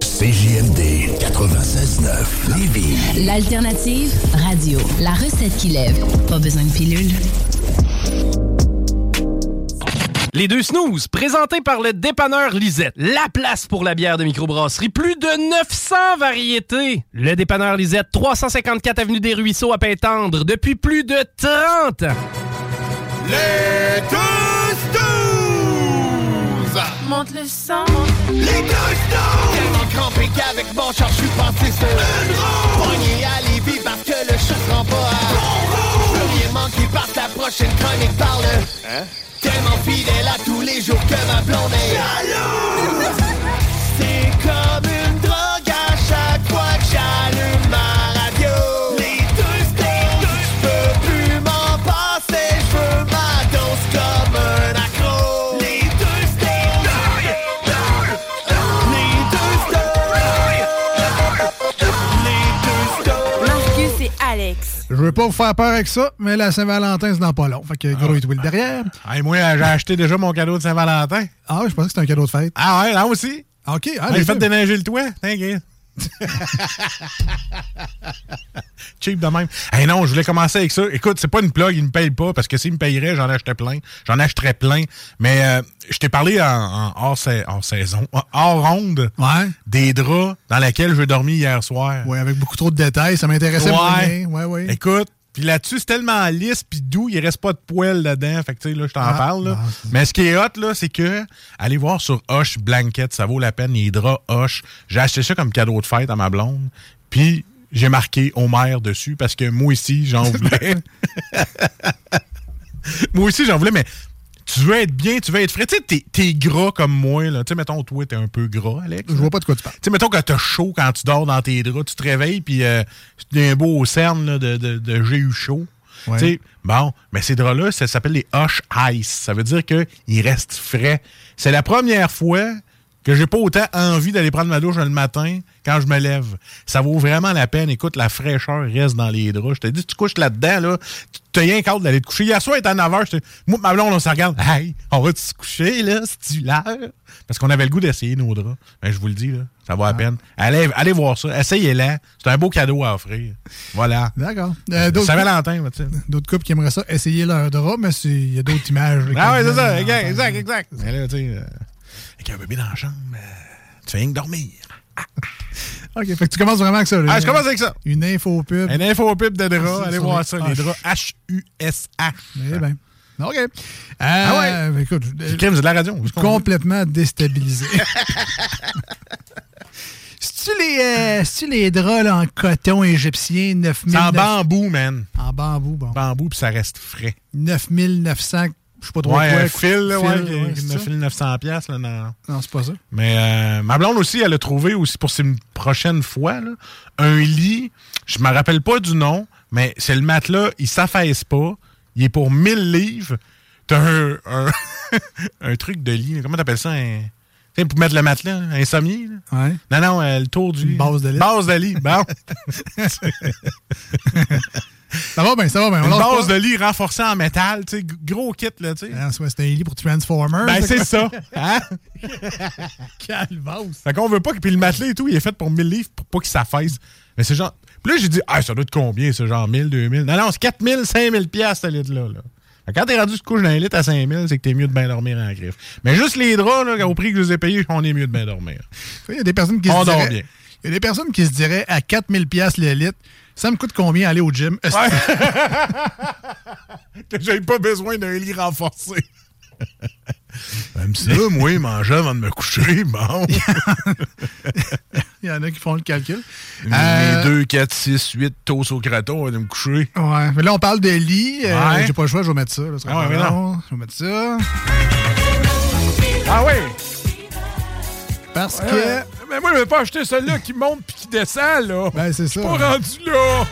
CJMD 96.9 Lévis. L'alternative radio. La recette qui lève. Pas besoin de pilule. Les deux snooze, présentés par le dépanneur Lisette. La place pour la bière de microbrasserie. Plus de 900 variétés. Le dépanneur Lisette, 354 Avenue des Ruisseaux à Pintendre, depuis plus de 30 ans. Les deux snooze! Monte le sang. Les deux snooze! Tellement crampé qu'avec mon char, je suis passé sur une roue. Pogné à Lévis parce que le chat se rend pas à. Plus rien manquer parce que la prochaine chronique parle. Hein? Tellement fidèle à tous les jours que ma blonde est jalouse. Alex. Je veux pas vous faire peur avec ça, mais la Saint-Valentin, c'est dans pas long. Fait que gros et will derrière. Hey, moi, j'ai acheté déjà mon cadeau de Saint-Valentin. Ah, je pensais que c'était un cadeau de fête. Ah ouais, là aussi? OK. Ah, j'ai les fait déneiger le toit. T'inquiète. Cheap de même. Hey non, je voulais commencer avec ça. Écoute, c'est pas une plug, il me paye pas, parce que s'il me payerait, j'en achetais plein. J'en achèterais plein. Mais euh, je t'ai parlé en, en hors, sa- hors saison, hors ronde, Ouais. des draps dans lesquels je dormi hier soir. Ouais, avec beaucoup trop de détails. Ça m'intéressait Ouais. Ouais, ouais. Écoute, puis là-dessus, c'est tellement lisse puis doux, il reste pas de poils dedans. Fait que, tu sais, là, je t'en Ah, parle, là. non, Mais ce qui est hot, là, c'est que, allez voir sur Hush Blanket, ça vaut la peine, les draps Hush. J'ai acheté ça comme cadeau de fête à ma blonde. Puis, j'ai marqué Homer dessus parce que moi aussi, j'en voulais. moi aussi, j'en voulais, mais tu veux être bien, tu veux être frais. Tu sais, t'es- t'es gras comme moi, là. Tu sais, mettons, toi, t'es un peu gras, Alex. Je vois pas de quoi tu parles. Tu sais, mettons que t'as chaud quand tu dors dans tes draps, tu te réveilles, puis euh, tu un beau cerne là, de, de, de j'ai eu chaud. Ouais. Tu sais, bon, mais ces draps-là, ça s'appelle les Hush Ice. Ça veut dire qu'ils restent frais. C'est la première fois que j'ai pas autant envie d'aller prendre ma douche le matin quand je me lève. Ça vaut vraiment la peine. Écoute, la fraîcheur reste dans les draps. Je te dis, tu couches là-dedans, là, tu t'as rien qu'à d'aller te coucher. Hier soir, il était à 9 h. Moi, ma blonde, on se regarde. Hey, on va se coucher, là, c'est-tu l'heure? Parce qu'on avait le goût d'essayer nos draps. Ben, je vous le dis, là, ça vaut la peine. Allez, allez voir ça. Essayez-la. C'est un beau cadeau à offrir. Voilà. D'accord. Euh, d'autres Saint-Valentin, tu sais. D'autres couples qui aimeraient ça, essayer leur drap, mais c'est- il y a d'autres images. là, Ah ouais, c'est ça. Exact, exact, exact. Mais là, tu sais, euh, avec un bébé dans la chambre, euh, tu fais rien que dormir. OK, fait que tu commences vraiment avec ça. Ah, je commence avec ça. Une info pub. Un info pub de draps. Ah, Allez voir ça, les draps H-U-S-H. Eh bien. OK. Euh, Ah ouais? Écoute, C'est crème, c'est de la radio. complètement déstabilisé. C'est-tu les, euh, les draps là, en coton égyptien 9000 C'est en bambou, man. En bambou, bon. Bambou, puis ça reste frais. 9900, je sais pas trop Ouais, quoi. un fil, là, ouais, qui- ouais, qui c'est me file 900 pièces là, non. Non, c'est pas ça. Mais euh, ma blonde aussi, elle a trouvé aussi pour une prochaine fois là, un lit. Je me rappelle pas du nom, mais c'est le matelas, il s'affaisse pas. Il est pour 1000 livres. T'as un, un, un truc de lit. Comment t'appelles ça? Un, tu sais, pour mettre le matelas, un sommier. là? Ouais. Non, non, euh, le tour du lit. base de lit. Base de lit, bon. Ça va bien, ça va bien. Une base pas. de lit renforcée en métal, tu sais, gros kit, là, tu sais. Ah, ouais, c'est un lit pour Transformers. Ben, c'est ça. Hein? Calvasse. Fait qu'on veut pas que. Puis le matelas et tout, il est fait pour 1000 livres pour pas qu'il s'affaisse. Mais c'est genre. Puis là, j'ai dit, ah, ça doit être combien, ce genre 1000, 2000. Non, non, c'est 4000, 5000 piastres, ce lit-là. Là. Quand t'es rendu de couche d'un litre à 5000, c'est que t'es mieux de bien dormir en griffe. Mais juste les draps, là, au prix que je les ai payés, on est mieux de bien dormir. Il y a des personnes qui On se dort diraient... bien. Il y a des personnes qui se diraient à 4000 pièces le litre, ça me coûte combien aller au gym? que j'ai pas besoin d'un lit renforcé. Même ça, moi, manger avant de me coucher, bon. Il y en a qui font le calcul. Euh, 2, 4, 6, 8 toasts au craton avant de me coucher. Ouais, mais là, on parle de lit. euh, Ouais. J'ai pas le choix, je vais mettre ça. là, Ah ouais, long. Je vais mettre ça. Ah oui? Parce que. Mais moi, je vais pas acheter celle-là qui monte puis qui descend, là. Ben, c'est ça. pas rendu là.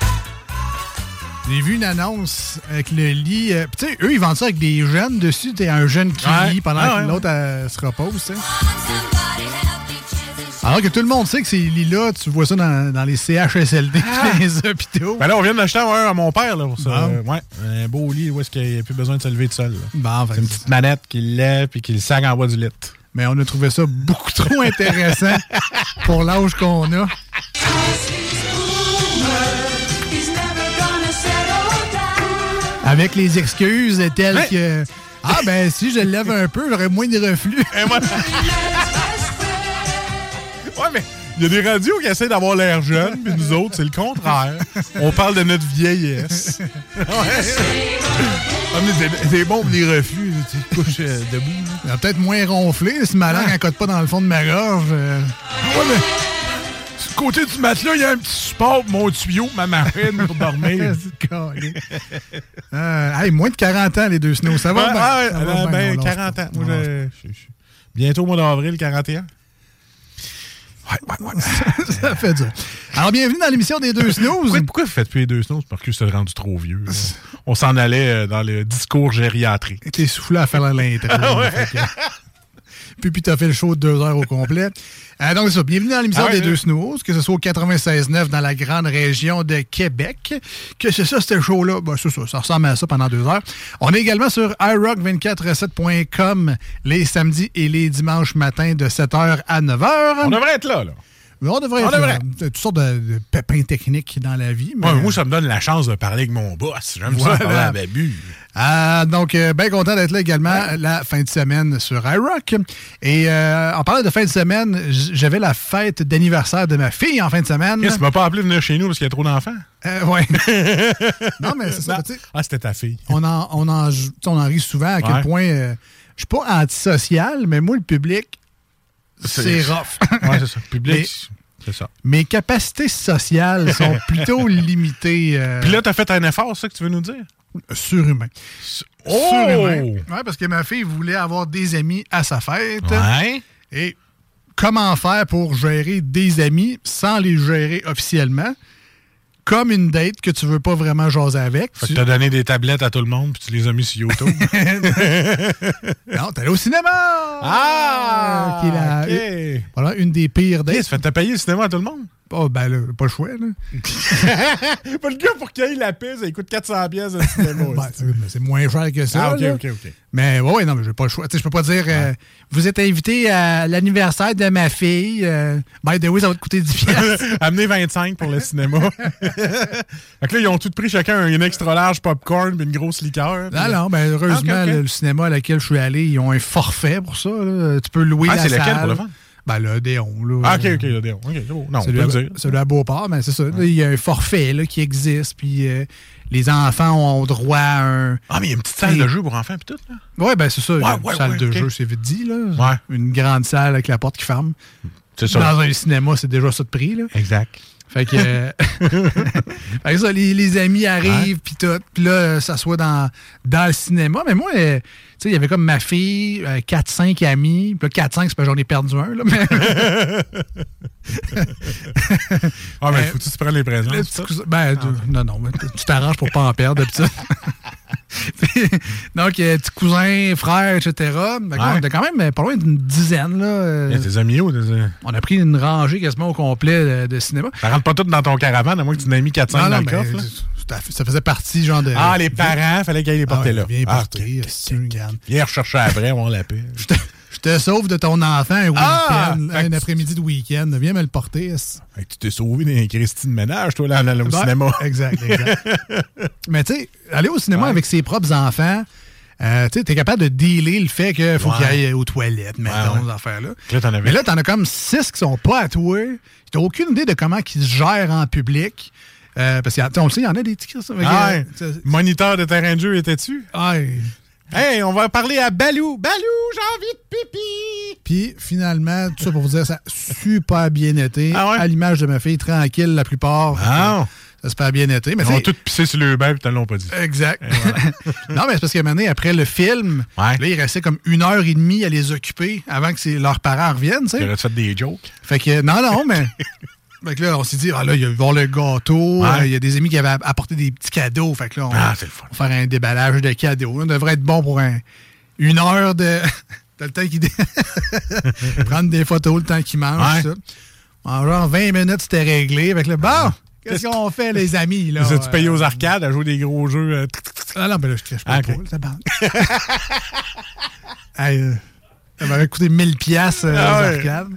J'ai vu une annonce avec le lit. euh, Tu sais, eux, ils vendent ça avec des jeunes dessus. T'es un jeune qui Ouais. lit pendant Ah que l'autre se repose, tu sais. Alors que tout le monde sait que ces lits-là, tu vois ça dans, dans les CHSLD Ah. les hôpitaux. Ben là, on vient d'acheter un à mon père, là, pour ça. Bon. Euh, ouais, un beau lit où est-ce qu'il n'y a plus besoin de se lever tout seul. Bon, fait C'est une petite manette qui lève puis qui le sac en bas du lit. Mais on a trouvé ça beaucoup trop intéressant pour l'âge qu'on a. Avec les excuses telles que Ah ben si je lève un peu, j'aurais moins de reflux. Ouais, mais il y a des radios qui essaient d'avoir l'air jeune, puis nous autres, c'est le contraire. On parle de notre vieillesse. Ouais. Ah, c'est- bon pour les reflux, là, tu te couches euh, debout. Il va peut-être moins ronflé si ma langue ne cote pas dans le fond de ma gorge. euh. Ouais, mais côté du matelas, il y a un petit support pour mon tuyau, ma marine pour dormir. Carré. Euh, hey, moins de 40 ans, les deux snows. Ça va Ça euh, ben, lâche 40 pas. ans. Moi, On lâche je- je- je- bientôt au mois d'avril, 41. Ouais, ouais, ouais. Ça fait dur. Alors, bienvenue dans l'émission des deux snooze. Pourquoi, pourquoi vous faites plus les deux snows? Parce que c'est rendu trop vieux. là. On s'en allait euh, dans le discours gériatrique. T'es soufflé à faire l'intro. Ah Puis, puis t'as fait le show de deux heures au complet. Euh, donc, c'est ça. Bienvenue dans l'émission Ah des deux là. snooze, que ce soit au 96.9 dans la grande région de Québec. Que c'est ça, ce show-là? Ben, c'est ça. Ça ressemble à ça pendant deux heures. On est également sur iRock247.com les samedis et les dimanches matins de 7h à 9h. On devrait être là, là. Mais on devrait On être devrait. là. Toutes sortes de, de pépins techniques dans la vie. mais- Ouais, moi, ça me donne la chance de parler avec mon boss. J'aime Voilà. ça, parler à Babu. Ah, donc, euh, bien content d'être là également la fin de semaine sur iRock. Et euh, en parlant de fin de semaine, j'avais la fête d'anniversaire de ma fille en fin de semaine. Tu m'as pas appelé venir chez nous parce qu'il y a trop d'enfants? Euh, ouais. non, mais c'est ça. Tu Ah, c'était ta fille. On en, on, en, tu sais, on en rit souvent à quel point je suis pas antisocial, mais moi, le public, c'est rough. Ouais, c'est ça. Public, Mais- c'est ça. Mes capacités sociales sont plutôt limitées. euh, Puis là, t'as fait un effort, c'est ça que tu veux nous dire? Surhumain. Oh! Surhumain. Ouais, parce que ma fille voulait avoir des amis à sa fête. Ouais. Et comment faire pour gérer des amis sans les gérer officiellement? Comme une date que tu veux pas vraiment jaser avec. Fait que Tu- t'as donné des tablettes à tout le monde puis tu les as mis sur YouTube. Non, t'es allé au cinéma! ah! Qui est la- OK. Voilà, une des pires dates. fait t'as payé le cinéma à tout le monde? Oh, ben là, pas le choix, là. pas le gars pour qu'il ait la piste, il coûte 400 pièces de cinéma. Ben, c'est moins cher que ça. ah, OK, là. OK, OK. Mais ouais, non, mais j'ai pas le choix. Tu sais, je peux pas dire, euh, vous êtes invité à l'anniversaire de ma fille. Euh, by the way, ça va te coûter 10 piastres. Amenez 25 pour le cinéma. Fait que là, ils ont tous pris chacun une extra large popcorn puis une grosse liqueur. Non, non, ben heureusement, Ah, le, le cinéma à laquelle je suis allé, ils ont un forfait pour ça. là. Tu peux louer Ah, la c'est salle. lequel pour le fun? Ben le Déon, là. Ah, OK, OK, là, Déon. OK, c'est beau. Non, Celui à, le dire. celui à Beauport, mais c'est ça. Il y a un forfait là, qui existe, puis euh, les enfants ont droit à un... Ah, mais il y a une petite salle de jeu pour enfants puis tout, là. Ouais, ben c'est ça. Ouais, une ouais, salle de jeu, c'est vite dit, là. Ouais. Une grande salle avec la porte qui ferme. C'est ça. Dans un cinéma, c'est déjà ça de prix, là. Exact. Fait que, euh, fait que ça, les, les amis arrivent, puis tout. Puis là, ça soit dans, dans le cinéma. Mais moi, euh, sais, il y avait comme ma fille, 4-5 amis. Puis là, 4-5, c'est pas j'en ai perdu un, là. Mais, Ah, mais Euh, faut-tu te prendre les présents? Ben, tu- non, non, mais tu t'arranges pour pas en perdre, d'habitude. Donc, euh, petit cousin, frère, etc. Que là, On était quand même euh, pas loin d'une dizaine. Là. euh, Il y a tes amis? Où? On a pris une rangée quasiment au complet de, de cinéma. Ça rentre pas tout dans ton caravane, à moins que tu n'aies mis 4-5 Non, dans non, le mais ça- ça faisait partie, genre de. Ah, les parents, fallait qu'ils aillent les Ah porter ouais, là. Viens Ah, porter. Viens rechercher après, on la paix. Je te, sauve de ton enfant un Ah! week-end, un après-midi de week-end. Viens me le porter. tu t'es sauvé d'un Christine Ménage, toi, là, au Ouais, cinéma. Exact, exact. Mais tu sais, aller au cinéma Ouais. avec ses propres enfants, Euh, tu sais, t'es capable de dealer le fait qu'il faut Ouais. qu'il aille aux toilettes, mettons, ouais. ces affaires-là. Là, Mais là, t'en as comme six qui sont pas à toi. T'as aucune idée de comment ils se gèrent en public. Euh, parce qu'on le sait, il y en a des petits. ça. Ah euh, ça- Moniteur de terrain de jeu, étais-tu? Hey, on va parler à Balou. Balou, j'ai envie de pipi. Puis finalement, tout ça pour vous dire, ça a super bien été. Ah ouais? À l'image de ma fille, tranquille la plupart. Ah. Ça a super bien été. Mais Ils ont tous pissé sur le bain, puis te l'ont pas dit. Exact. non, mais c'est parce qu'à un moment donné, après le film, Ouais. là, il restait comme une heure et demie à les occuper avant que leurs parents reviennent, tu sais. aurait fait des jokes. Fait que, non, non, mais. Fait que là, on s'est dit, ah là, il va y avoir le gâteau. Ouais. euh, Il y a des amis qui avaient apporté des petits cadeaux. Fait que là, on Ah, fun. va faire un déballage de cadeaux. On devrait être bon pour un- une heure de. T'as le temps qu'il. Prendre des photos, le temps qu'il mange, Ouais. ça. En genre 20 minutes, c'était réglé. Fait que là, bon, qu'est-ce qu'on fait, les amis, là? Payé Euh, aux arcades à jouer des gros jeux? euh, Ah non, mais là, je crèche pas Ah, ça euh, ça m'avait coûté 1000 pièces euh, Ah aux ouais. arcades.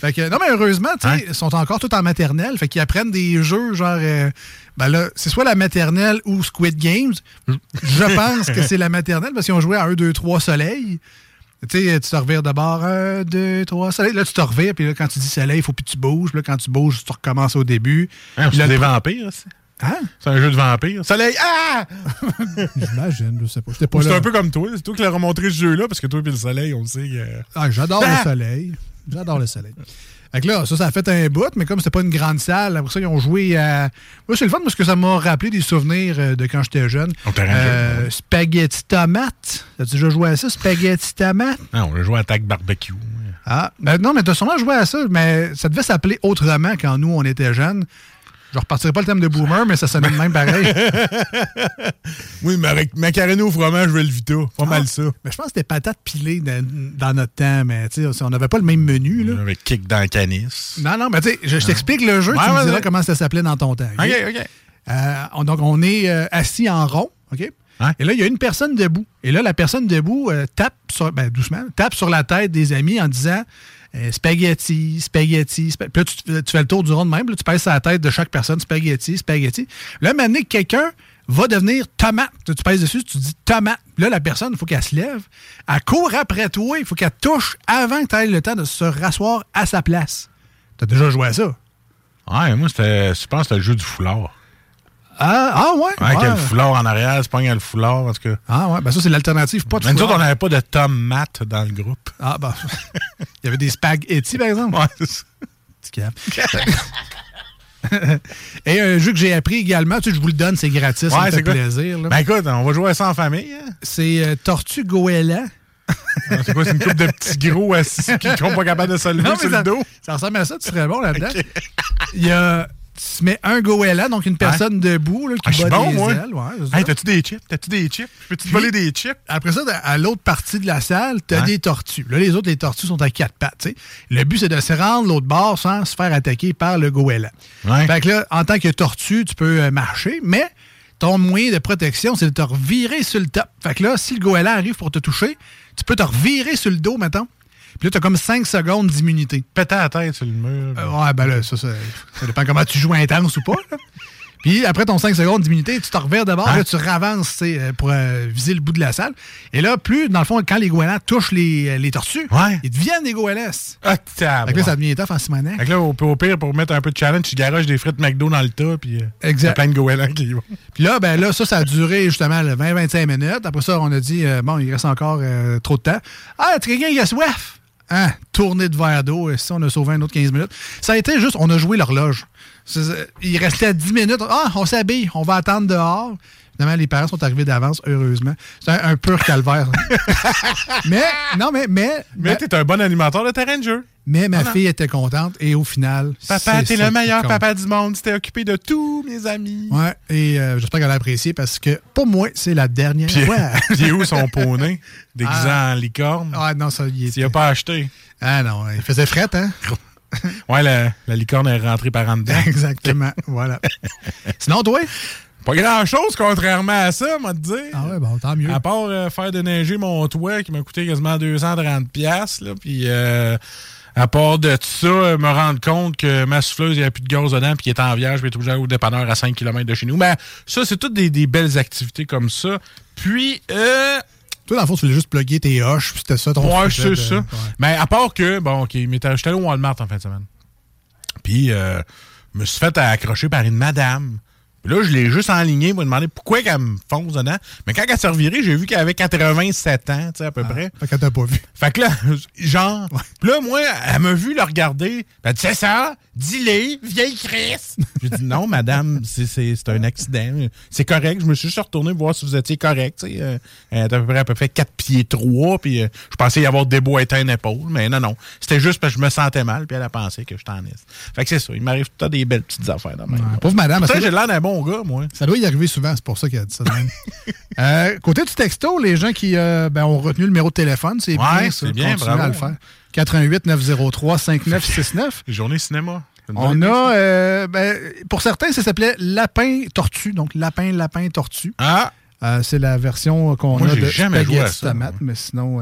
Fait que, non, mais heureusement, tu sais, Hein? ils sont encore tout en maternelle. Fait qu'ils apprennent des jeux, genre, euh, ben là, c'est soit la maternelle ou Squid Games. Je pense que c'est la maternelle parce qu'ils ont joué à 1, 2, 3 soleil. Tu sais, tu te revires de bord, 1, 2, 3 soleil. Là, tu te revires, puis là, quand tu dis soleil, il faut plus que tu bouges. Puis là, quand tu bouges, tu recommences au début. Hein, Puis c'est des vampires, ça. Hein? C'est un jeu de vampires. Soleil! Ah! J'imagine, je sais pas. C'est un peu comme toi. C'est toi qui l'as remontré ce jeu-là, parce que toi et le soleil, on le sait que. Ah, j'adore Ah! le soleil. J'adore le soleil. Fait que là, ça, ça a fait un bout, mais comme c'était pas une grande salle, après ça, ils ont joué à. Moi, c'est le fun parce que ça m'a rappelé des souvenirs euh, de quand j'étais jeune. On Euh, spaghetti tomate. As-tu déjà joué à ça, spaghetti tomate? Non, on a joué à Attack Barbecue. Ah, ben non, mais t'as sûrement joué à ça, mais ça devait s'appeler autrement quand nous, on était jeunes. Je repartirai pas le thème de boomer, mais ça sonnait de même pareil. Oui, mais avec macaroni au fromage, je le Vita. Pas mal ça. Mais je pense que c'était patates pilées dans, dans notre temps, mais tu sais, on n'avait pas le même menu, là. Avec kick dans le canis. Non, non, mais tu sais, je, je t'explique le jeu, Ouais, tu me ouais, diras ouais. comment ça s'appelait dans ton temps. ok? OK. Euh, on- donc, on est euh, assis en rond, OK? Ouais. Et là, il y a une personne debout. Et là, la personne debout euh, tape sur, ben, doucement, tape sur la tête des amis en disant euh, spaghetti, spaghetti, spaghetti. Puis là, tu, tu fais le tour du rond de même, là, tu pèses sur la tête de chaque personne, spaghetti, spaghetti. Là, maintenant que quelqu'un va devenir tomate, tu pèses dessus, tu dis tomate. Là, la personne, il faut qu'elle se lève, elle court après toi, il faut qu'elle touche avant que tu aies le temps de se rasseoir à sa place. T'as déjà joué à ça? Ouais, moi, c'était, je pense que c'était le jeu du foulard. Ah, ah ouais? Avec ouais. le foulard en arrière, c'est pas le foulard, en tout cas. Ah ouais, ben ça, c'est l'alternative. Pas de Mais nous autres, on foulard. n'avait pas de Tom Matt dans le groupe. Ah, bah. Il y avait des spaghettis, par exemple. Ouais, c'est ça. Petit cap. Et un jeu que j'ai appris également, tu sais, je vous le donne, c'est gratis, Ouais, fait c'est plaisir. là. Ben écoute, on va jouer à ça en famille. hein? C'est euh, Tortue Goéland. C'est quoi, c'est une couple de petits gros assis qui sont pas capables de se lever sur ça, le dos? ça ressemble à ça, tu serais bon là-dedans. Il y a. Tu mets un goéland, donc une personne debout là, qui Ah, je bat bon, des moi. ailes. Ouais. Hey, t'as-tu des chips? T'as-tu des chips? Peux-tu te Puis- voler des chips? Après ça, à l'autre partie de la salle, tu as Ouais. des tortues. Là, les autres, les tortues sont à quatre pattes. Le but, c'est de se rendre l'autre bord sans se faire attaquer par le goéland. Ouais. Fait que là, en tant que tortue, tu peux euh, marcher, mais ton moyen de protection, c'est de te revirer sur le top. Fait que là, si le goéland arrive pour te toucher, tu peux te revirer sur le dos, mettons. Puis là, tu as comme 5 secondes d'immunité. Péter la tête sur le mur. Euh, ouais, ben là, ça, ça, ça dépend comment tu joues intense ou pas. là. Puis après ton 5 secondes d'immunité, tu te revires de bord, Hein? là, tu ravances tu sais, euh, pour euh, viser le bout de la salle. Et là, plus, dans le fond, quand les goélands touchent les, les tortues, Ouais. ils deviennent des goélands. Ah, Fait que là, ça devient tough en Simonac. Fait que là, au, au pire, pour mettre un peu de challenge, tu garages des frites McDo dans le tas, puis euh, y a plein de goélands qui y vont. Puis là, ben là, ça, ça a duré justement là, 20-25 minutes. Après ça, on a dit, euh, bon, il reste encore trop de temps. Ah, tu quelqu'un qui a soif? Hein? Tournée de verre d'eau. Et ça, on a sauvé un autre 15 minutes. Ça a été juste, on a joué l'horloge. C'est- Il restait 10 minutes. Ah, on s'habille, on va attendre dehors. Finalement, les parents sont arrivés d'avance, heureusement. C'est un, un pur calvaire. mais, non, mais, mais, Mais ma, t'es un bon animateur de terrain de jeu. mais ma fille était contente et au final. Papa, t'es le meilleur papa du monde. Tu t'es occupé de tous mes amis. Ouais, et euh, j'espère qu'elle a apprécié parce que pour moi, c'est la dernière Puis, fois. puis où son poney? Déguisé en licorne? Ah non, ça y est. S'il a pas acheté. Ah non, il faisait fret, hein? Ouais, la, la licorne est rentrée par en dedans. Exactement, voilà. Sinon, toi? Pas grand-chose, contrairement à ça, moi te dire. Ah ouais, bon, tant mieux. À part euh, faire déneiger mon toit qui m'a coûté quasiment 230 pièces là, puis euh, à part de ça, euh, me rendre compte que ma souffleuse, il n'y a plus de gaz dedans, puis qu'il est en vierge, puis est obligé au dépanneur à 5 km de chez nous. Mais ça, c'est toutes des, des belles activités comme ça. Puis, euh, Toi, dans le fond, tu voulais juste plugger tes hoches, puis c'était ça ton Ouais, c'est ça. ouais. Mais à part que, bon, OK, mais t'as- j'étais allé au Walmart en fin de semaine. Puis, euh, je me suis fait accrocher par une madame. Puis là, je l'ai juste enligné pour me demander pourquoi qu'elle me fonce dedans. Mais quand elle s'est revirée, j'ai vu qu'elle avait 87 ans, tu sais, à peu près. Fait qu'elle t'a pas vu. Fait que là, genre, puis là, moi, elle m'a vu le regarder. Elle a dit, c'est ça, dis-le, vieille Chris. J'ai dit, non, madame, c'est- un accident. C'est correct. Je me suis juste retourné voir si vous étiez correct. tu sais. Euh, Elle est à peu près, à peu près 4 pieds 3. Puis euh, je pensais y avoir déboîté une épaule. Mais non, non. C'était juste parce que je me sentais mal. Puis elle a pensé que je t'en. Fait que c'est ça. Il m'arrive tout le temps des belles petites affaires dans ma. Pauvre madame, j'ai l'air d'un bon gars, moi. Ça doit y arriver souvent, c'est pour ça qu'elle a dit ça. de même. Euh, côté du texto, les gens qui euh, ben, ont retenu le numéro de téléphone, c'est Ouais, bien c'est bien, bravo, à le faire. 88 903 5969. Journée cinéma. On a, euh, ben, pour certains, ça s'appelait Lapin Tortue. Donc, Lapin, Lapin, Tortue. Ah! C'est la version qu'on a de jamais joué à ça, tomate, mais sinon,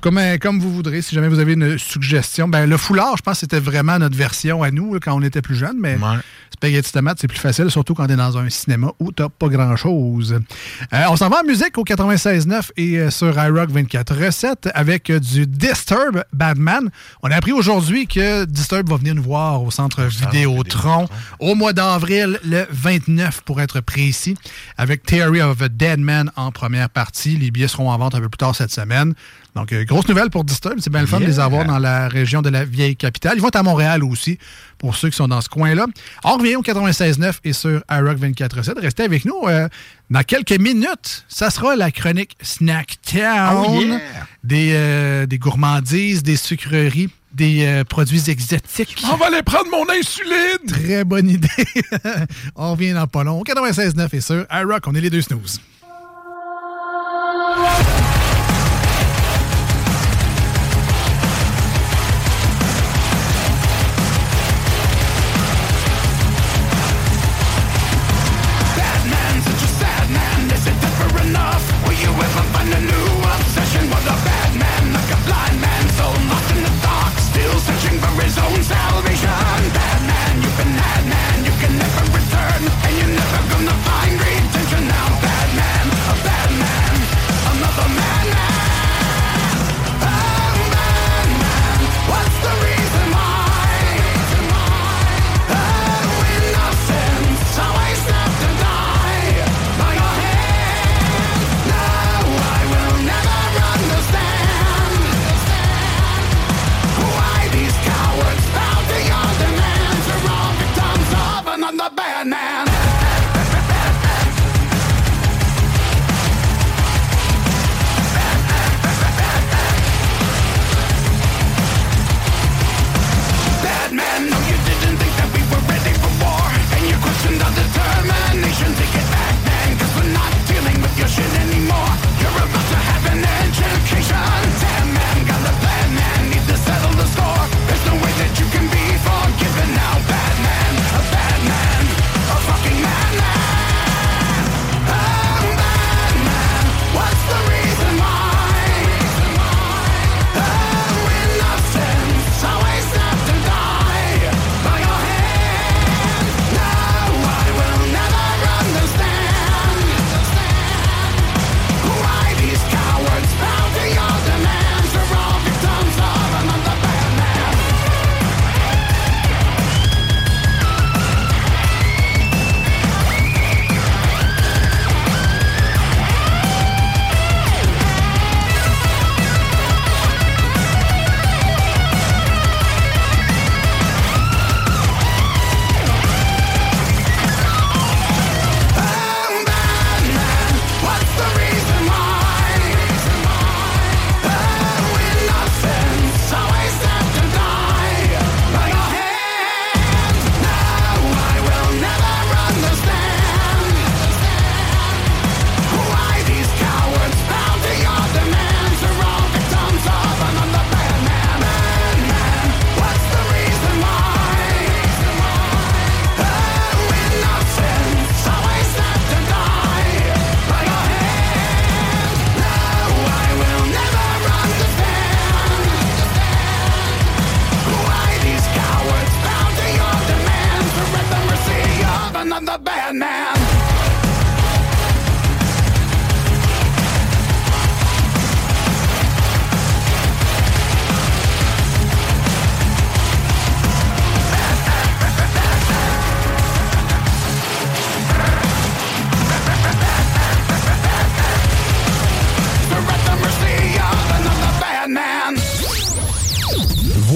comme, euh, comme vous voudrez, si jamais vous avez une suggestion. Ben, le foulard, je pense que c'était vraiment notre version à nous là, quand on était plus jeunes, mais Ouais. spaghetti tomate, c'est plus facile, surtout quand on est dans un cinéma où t'as pas grand-chose. Euh, on s'en va en musique au 96.9 et euh, sur iRock 24 recettes avec du Disturb Batman. On a appris aujourd'hui que Disturb va venir nous voir au centre Vidéotron au mois d'avril, le 29 pour être précis, avec Theory of a Dead Man en première partie. Les billets seront en vente un peu plus tard cette semaine. Donc, euh, grosse nouvelle pour Disturb. C'est bien le fun de les avoir dans la région de la vieille capitale. Ils vont être à Montréal aussi, pour ceux qui sont dans ce coin-là. On revient au 96.9 et sur iRock 24.7. Restez avec nous. euh, dans quelques minutes, ça sera la chronique Snack Town. Oh yeah! des, euh, des gourmandises, des sucreries, des euh, produits exotiques. On va aller prendre mon insuline! Très bonne idée. on revient dans pas long. Au 96.9 et sur iRock, on est les deux snooze.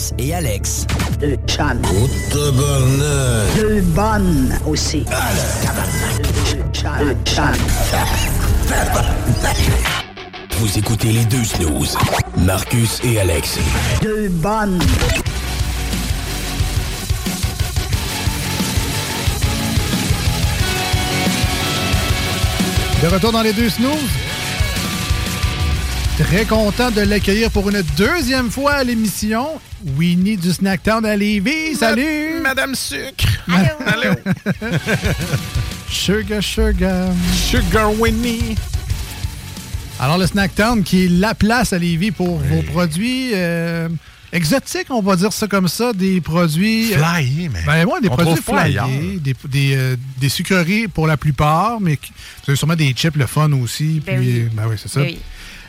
Marcus et Alex. Deux. Oh, tabarnak. Deux bonnes aussi. Deux chums. Deux chums. Vous écoutez les deux snooze. Marcus et Alex. Deux bonnes. De retour dans les deux snooze. Très content de l'accueillir pour une deuxième fois à l'émission. Winnie du Snacktown à Lévis. Salut! Madame Sucre. Allô! sugar, sugar. Sugar Winnie. Alors, le Snacktown qui est la place à Lévis pour vos produits euh, exotiques, on va dire ça comme ça, des produits... euh, Flyés, mais. Ben, ouais, des on produits flyés, ailleurs. des, des, euh, des sucreries pour la plupart, mais vous avez sûrement des chips, le fun aussi. Ben puis, oui. ben oui, c'est ça. Ben oui.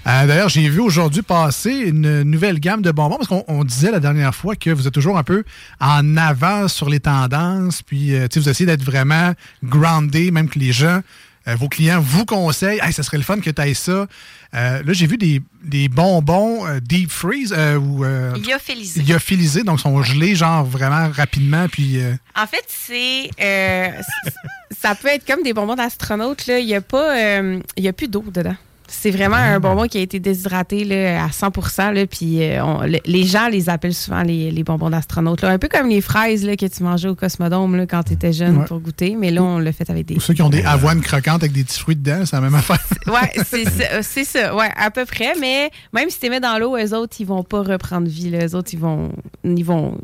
Euh, D'ailleurs, j'ai vu aujourd'hui passer une nouvelle gamme de bonbons parce qu'on on disait la dernière fois que vous êtes toujours un peu en avance sur les tendances, puis euh, vous essayez d'être vraiment groundé, même que les gens, euh, vos clients vous conseillent, hey, ça serait le fun que tu ailles ça. Euh, là, j'ai vu des, des bonbons deep freeze euh, ou Lyophilisés. lyophilisés, donc sont gelés genre vraiment rapidement, puis En fait, c'est. ça peut être comme des bonbons d'astronaute. là. Il n'y a, pas, il y a plus d'eau dedans. C'est vraiment Ah. un bonbon qui a été déshydraté là, à 100 là, puis euh, on- le- les gens les appellent souvent les, les bonbons d'astronaute. là. Un peu comme les fraises là, que tu mangeais au Cosmodome là, quand tu étais jeune Ouais. pour goûter, mais là, on l'a fait avec des. ou ceux qui ont des avoines croquantes avec des petits fruits dedans, c'est la même affaire. Ouais, c'est ça, c'est ça, ouais, à peu près. Mais même si tu les mets dans l'eau, eux autres, ils vont pas reprendre vie. là. Eux autres, ils vont, ils vont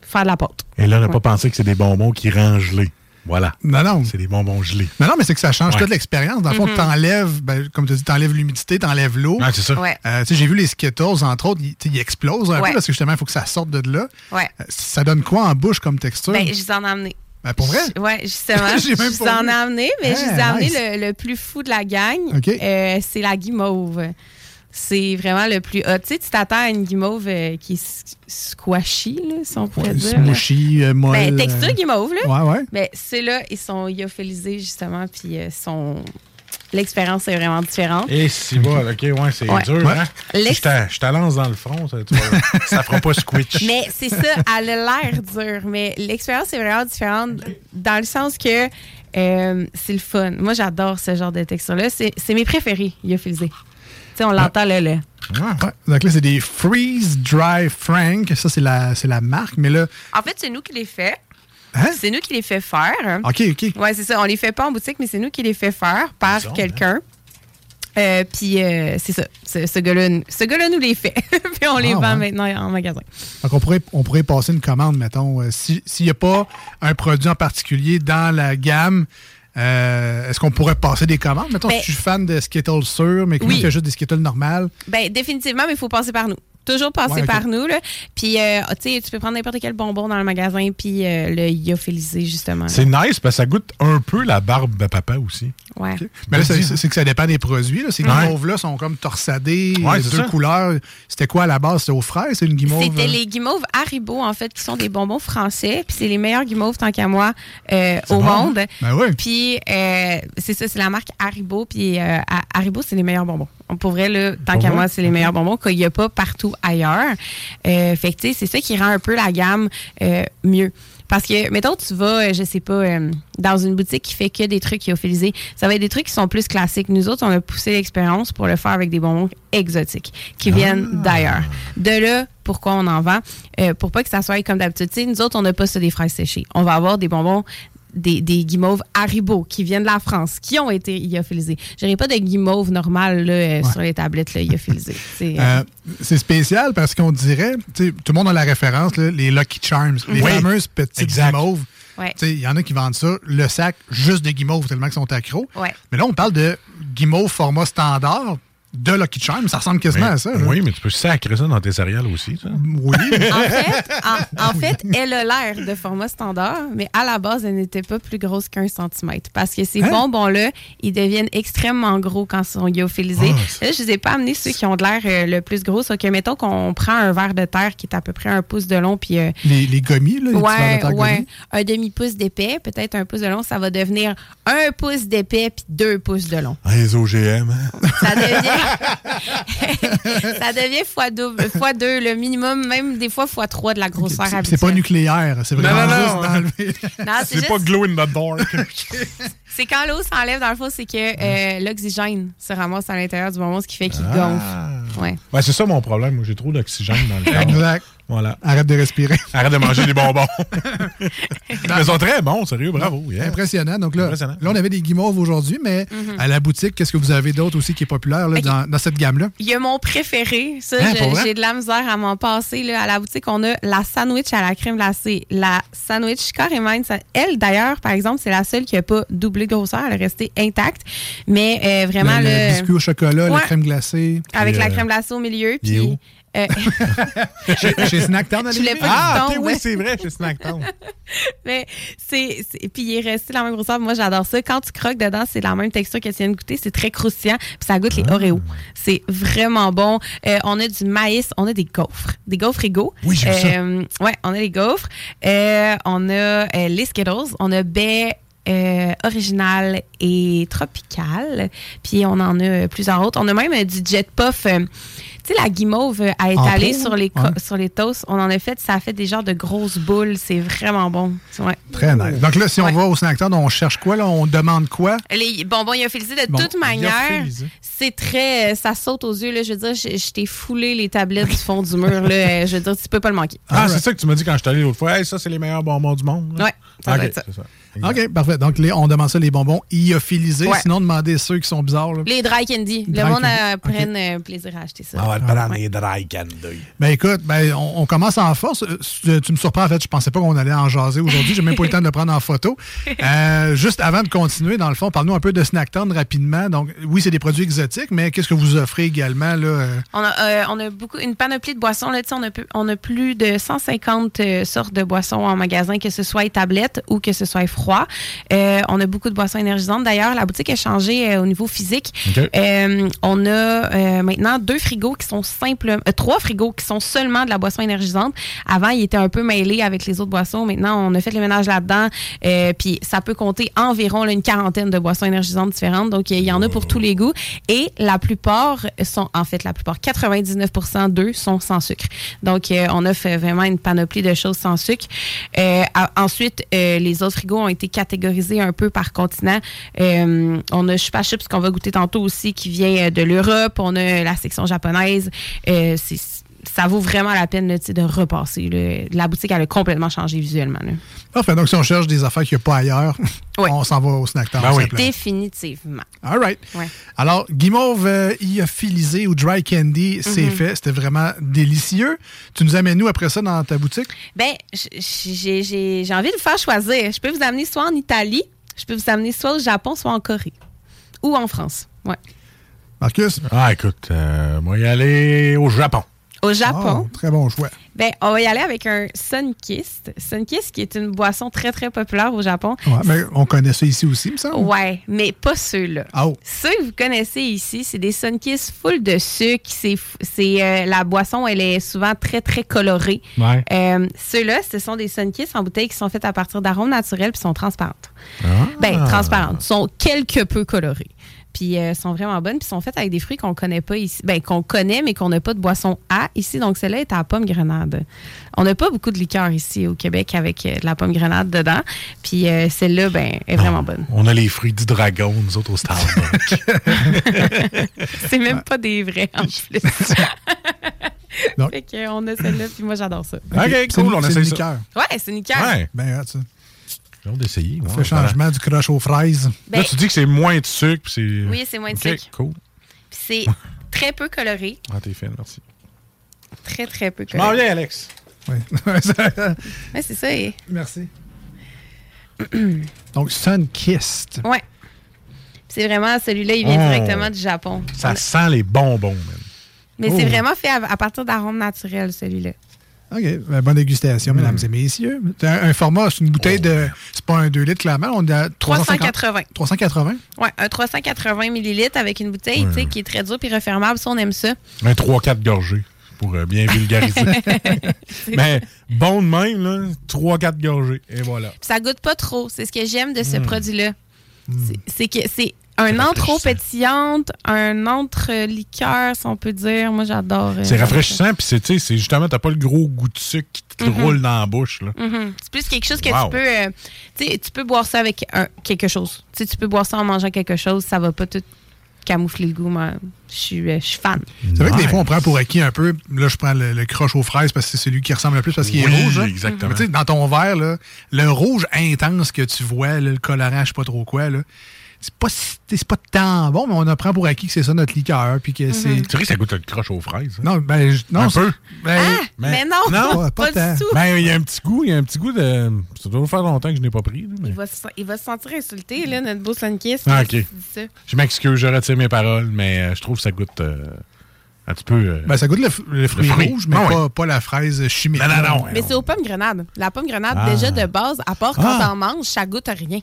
faire de la pâte. Et là, on n'a Ouais. pas pensé que c'est des bonbons qui rendent gelés. Voilà. Non, non. C'est des bonbons gelés. Non, non, mais c'est que ça change Ouais. toute l'expérience. Dans le fond, Mhm. t'enlèves, ben, comme tu dis, t'enlèves l'humidité, t'enlèves l'eau. Ouais, c'est ça. Ouais. Euh, tu sais, j'ai vu les Skittles, entre autres, ils, explosent un Ouais. peu parce que justement, il faut que ça sorte de là. Ouais. Euh, Ça donne quoi en bouche comme texture? Ben, je vous en ai amené. Ben, pour vrai? Oui, justement. J'ai même je pas vous en ai amené, mais je Ah, vous ai amené nice. le, le plus fou de la gang. OK. Euh, c'est la guimauve. C'est vraiment le plus hot. Tu sais, tu t'attends à une guimauve euh, qui est squashy, là, si on pourrait Ouais, dire. euh, molle. Ben, texture euh, guimauve, là. Ouais, ouais. Mais ceux-là, ils sont lyophilisés, justement, puis euh, sont... l'expérience est vraiment différente. Et si va, OK, ouais, c'est Ouais. dur, Ouais. hein? Je te- je te lance dans le front, ça, tu vois, ça fera pas squitch. Mais c'est ça, elle a l'air dure, mais l'expérience est vraiment différente dans le sens que euh, c'est le fun. Moi, j'adore ce genre de texture-là. C'est c'est mes préférés, lyophilisés. Sais, on l'entend là, là. Ouais. Donc là, c'est des Freeze Dry Frank. Ça, c'est la, c'est la marque. Mais là, En fait, c'est nous qui les fait. Hein? C'est nous qui les fait faire. OK, OK. Ouais, c'est ça. On les fait pas en boutique, mais c'est nous qui les fait faire par Bizarre, quelqu'un. Euh, puis euh, c'est ça. Ce, ce gars-là, ce gars-là nous les fait. puis on les Ah, vend ouais. maintenant en magasin. Donc, on pourrait, on pourrait passer une commande, mettons. euh, si- S'il n'y a pas un produit en particulier dans la gamme, euh, est-ce qu'on pourrait passer des commandes? Mettons, Ben- si je suis fan de Skittles sûrs, mais que lui Oui. fait juste des Skittles normales. Ben, définitivement, mais il faut passer par nous. Toujours Ouais, ok. par nous. Là. Puis, euh, tu sais, tu peux prendre n'importe quel bonbon dans le magasin, puis euh, le lyophilisé, justement. C'est nice parce que ça goûte un peu la barbe de papa aussi. Ouais. Mais là, c'est c'est que ça dépend des produits. Là. Ces Ouais. guimauves-là sont comme torsadés, Ouais, les c'est deux ça. couleurs. C'était quoi à la base? C'était aux fraises? C'est une guimauve? C'était euh, les guimauves Haribo, en fait, qui sont des bonbons français. Puis c'est les meilleurs guimauves, tant qu'à moi, euh, au bon. monde. Ben oui. Puis euh, c'est ça, c'est la marque Haribo. Puis euh, Haribo, c'est les meilleurs bonbons. Pour vrai, là, tant qu'à moi, c'est les meilleurs bonbons qu'il n'y a pas partout ailleurs. Euh, fait que, tu sais, c'est ça qui rend un peu la gamme euh, mieux. Parce que, mettons, tu vas, euh, je sais pas, euh, dans une boutique qui fait que des trucs lyophilisés, ça va être des trucs qui sont plus classiques. Nous autres, on a poussé l'expérience pour le faire avec des bonbons exotiques qui viennent d'ailleurs. De là, pourquoi on en vend? Euh, pour pas que ça soit comme d'habitude. Nous autres, on n'a pas ça des fraises séchées. On va avoir des bonbons des, des guimauves Haribo qui viennent de la France, qui ont été lyophilisés. Je n'aurai pas de guimauve normale là, euh, sur les tablettes là, lyophilisées. C'est, euh, Euh, c'est spécial parce qu'on dirait, tu sais, tout le monde a la référence, là, les Lucky Charms, les Oui. fameuses petites Exact. guimauves. Ouais. Tu sais, Il y en a qui vendent ça, le sac juste de guimauves tellement qu'ils sont accros. Ouais. Mais là, on parle de guimauve format standard de Lucky Charms. Ça ressemble quasiment Mais- à ça. là. oui, mais tu peux sacrer ça dans tes céréales aussi, ça. Oui. en fait, en, en fait, elle a l'air de format standard, mais à la base, elle n'était pas plus grosse qu'un centimètre. Parce que ces Hein? bonbons-là, ils deviennent extrêmement gros quand ils sont lyophilisés. Ah, Là, je ne les ai pas amenés ceux qui ont de l'air euh, le plus gros. C'est que, mettons qu'on prend un verre de terre qui est à peu près un pouce de long, puis euh, Les, les gommis, là, Ouais, de terre ouais. Un demi-pouce d'épais, peut-être un pouce de long, ça va devenir un pouce d'épais puis deux pouces de long. Ah, les OGM, hein? Ça devient ça devient fois double, fois deux, le minimum, même des fois fois trois de la grosseur C'est- habituelle. C'est pas nucléaire, c'est vraiment Non, non, c'est pas juste- glow in the dark. C'est quand l'eau s'enlève, dans le fond, c'est que euh, l'oxygène se ramasse à l'intérieur du bonbon, ce qui fait qu'il Ah. gonfle. Ouais. Ouais, c'est ça mon problème. Moi, j'ai trop d'oxygène dans le corps. Exact. Voilà. Arrête de respirer. Arrête de manger des bonbons. ils sont très bons, sérieux, bravo. yeah. Impressionnant. Donc là, Impressionnant. là, on avait des guimauves aujourd'hui, mais Mhm. à la boutique, qu'est-ce que vous avez d'autre aussi qui est populaire là, Ok. dans, dans cette gamme-là? Il y a mon préféré. Ça, Hein, j'ai de la misère à m'en passer. Là. À la boutique, on a la sandwich à la crème glacée. La sandwich carrément. Elle, d'ailleurs, par exemple, c'est la seule qui n'a pas doublé de grosseur. Elle est restée intacte. Mais euh, vraiment, le, le le- biscuit au chocolat, Ouais. la crème glacée. avec Puis, la euh, crème glacée au milieu. Puis, euh, chez, chez Snacktown, à Ah, oui, c'est vrai, chez Snacktown. Mais c'est. Puis il est resté la même grosseur. Moi, j'adore ça. Quand tu croques dedans, c'est la même texture que tu viens de goûter. C'est très croustillant. Puis ça goûte Ah. les Oreos. C'est vraiment bon. Euh, on a du maïs. On a des gaufres. Des gaufres égaux. Oui, j'ai vu ça. Euh, Ouais, on a les gaufres. Euh, on a les Skittles. On a baie. Euh, original et tropical. Puis on en a plusieurs autres. On a même euh, du jet puff. Euh, tu sais, la guimauve euh, à étaler sur les, ouais. sur les toasts. On en a fait, ça a fait des genres de grosses boules. C'est vraiment bon. Ouais. Très nice. Donc là, si on va au Snacktown, on cherche quoi? Là? On demande quoi? Les bonbons lyophilisés, de Bon, toute manière, c'est très. Ça saute aux yeux. Là, je veux dire, je, je t'ai foulé les tablettes du fond du mur. Là, Euh, je veux dire, tu peux pas le manquer. Ah, c'est ça que tu m'as dit quand je suis allé l'autre fois. Hey, ça, c'est les meilleurs bonbons du monde. ça doit Ok, être ça. c'est ça. OK, parfait. Donc, les- on demande ça, les bonbons lyophilisés. Sinon, demandez ceux qui sont bizarres. là. Les dry candy. Le monde candy. euh, prenne euh, plaisir à acheter ça. Ah, ouais, prendre les dry candy. Ben écoute, ben, on, on commence en force. Euh, Tu, tu me surprends, en fait. Je pensais pas qu'on allait en jaser aujourd'hui. J'ai même pas eu le temps de le prendre en photo. Euh, juste avant de continuer, dans le fond, parle-nous un peu de Snacktown rapidement. Donc, oui, c'est des produits exotiques, mais qu'est-ce que vous offrez également? Là, euh? On a, euh, on a beaucoup, une panoplie de boissons. Là, on, a, on a plus de 150 euh, sortes de boissons en magasin, que ce soit tablette ou que ce soit froid. Euh, on a beaucoup de boissons énergisantes. D'ailleurs, la boutique a changé euh, au niveau physique. Euh, on a euh, maintenant deux frigos qui sont simples, euh, trois frigos qui sont seulement de la boisson énergisante. Avant, ils étaient un peu mêlés avec les autres boissons. Maintenant, on a fait le ménage là-dedans. Euh, Puis ça peut compter environ là, une quarantaine de boissons énergisantes différentes. Donc, il y en a pour tous les goûts. Et la plupart sont, en fait, la plupart, 99% d'eux sont sans sucre. Donc, euh, on offre vraiment une panoplie de choses sans sucre. Euh, ensuite, euh, les autres frigos ont été catégorisés un peu par continent. Euh, on a Chupa Chips qu'on va goûter tantôt aussi, qui vient de l'Europe. On a la section japonaise. Euh, ça vaut vraiment la peine là, de repasser. là. La boutique, elle a complètement changé visuellement. là. Parfait. Donc, si on cherche des affaires qu'il n'y a pas ailleurs, on s'en va au Snacktown. Ben oui. Définitivement. All right. Ouais. Alors, guimauve euh, ou dry candy, c'est Mhm. fait. C'était vraiment délicieux. Tu nous amènes nous après ça dans ta boutique? Ben, j'ai envie de vous faire choisir. Je peux vous amener soit en Italie, je peux vous amener soit au Japon, soit en Corée. Ou en France. Ouais. Marcus? Ah, écoute, euh, moi, y aller au Japon. Au Japon, Oh, très bon choix. ben, on va y aller avec un Sunkist. Sunkist qui est une boisson très, très populaire au Japon. Ouais, mais on connaît ça ici aussi, il me semble. Ouais, mais pas ceux-là. Oh. Ceux que vous connaissez ici, c'est des Sunkist full de sucre. C'est, f- c'est, euh, la boisson, elle est souvent très, très colorée. Ouais. Euh, ceux-là, ce sont des Sunkist en bouteille qui sont faites à partir d'arômes naturels puis sont transparentes. Ah. Ben, transparentes. sont quelque peu colorées. Puis euh, sont vraiment bonnes. Puis sont faites avec des fruits qu'on connaît pas ici. Ben, qu'on connaît, mais qu'on n'a pas de boisson à ici. Donc, celle-là est à la pomme grenade. On n'a pas beaucoup de liqueurs ici au Québec avec euh, de la pomme grenade dedans. Puis euh, celle-là, ben, est vraiment bonne. On a les fruits du dragon, nous autres, au Starbucks. C'est même pas des vrais, en plus. Donc- fait a celle-là, puis moi, j'adore ça. OK, C'est cool, une- on c'est essaie une ça. liqueur. Ouais, c'est nickel. Ouais. Ben, ça. J'ai hâte d'essayer. Fait changement du croche aux fraises. Ben- Là, tu dis que c'est moins de sucre. puis c'est... Oui, c'est moins de sucre. cool. Puis c'est très peu coloré. Ah, t'es fine, merci. Très, très peu Je m'en coloré. viens, Alex. Oui. Ouais, c'est ça. et- Merci. Donc, Sunkist. Ouais. C'est vraiment, celui-là, il vient Oh. directement du Japon. Ça sent les bonbons, man. Mais Oh. c'est vraiment fait à, à partir d'arômes naturels, celui-là. OK. Ben, bonne dégustation, mesdames Hmm. et messieurs. C'est un, un format, c'est une bouteille de. C'est pas un 2 litres, clairement. On est à 350. 380. 380? Ouais, un 380 millilitres avec une bouteille, qui est très dure puis refermable. Ça, on aime ça. Un 3-4 gorgées, pour euh, bien vulgariser. Mais bon de même, là, 3-4 gorgées. Et voilà. Ça goûte pas trop. C'est ce que j'aime de ce Mm. produit-là. C'est que c'est Un entre pétillante, un entre liqueur, si on peut dire. Moi, j'adore. euh, C'est rafraîchissant, puis c'est, tu sais, c'est justement, t'as pas le gros goût de sucre qui te Mhm. roule dans la bouche. Là. Mhm. C'est plus quelque chose que Wow. tu peux. euh, tu sais, tu peux boire ça avec un- quelque chose. Tu sais, tu peux boire ça en mangeant quelque chose. Ça va pas tout camoufler le goût. Moi, je suis, euh, je suis fan. C'est vrai que des fois, on prend pour acquis un peu. Là, je prends le, le croche aux fraises parce que c'est celui qui ressemble le plus parce qu'il Oui, est rouge. hein. exactement. Mais tu sais, dans ton verre, là, le rouge intense que tu vois, là, le colorant, je sais pas trop quoi, là, c'est pas, si- c'est pas tant bon, mais on apprend pour acquis que c'est ça notre liqueur. Puis que c'est. C'est vrai que ça goûte le croche aux fraises. hein? Non, ben, je- non, un peu. ben, mais non, pas, pas du tout. Ben, il y a un petit goût, il y a un petit goût de. Ça doit faire longtemps que je n'ai pas pris. là, mais- Il va, se, il va se sentir insulté, là, notre beau Sunkiss. Ah, ok. tu ça. Je m'excuse, je retire mes paroles, mais euh, je trouve que ça goûte euh, un petit peu. euh, Ben, ça goûte le, f- le fruit fruit. rouge, mais Ah ouais. pas, pas la fraise chimique. Non, non, non. Mais c'est aux pommes grenades. La pomme grenade, Ah. déjà de base, à part quand Ah. t'en manges, ça goûte à rien.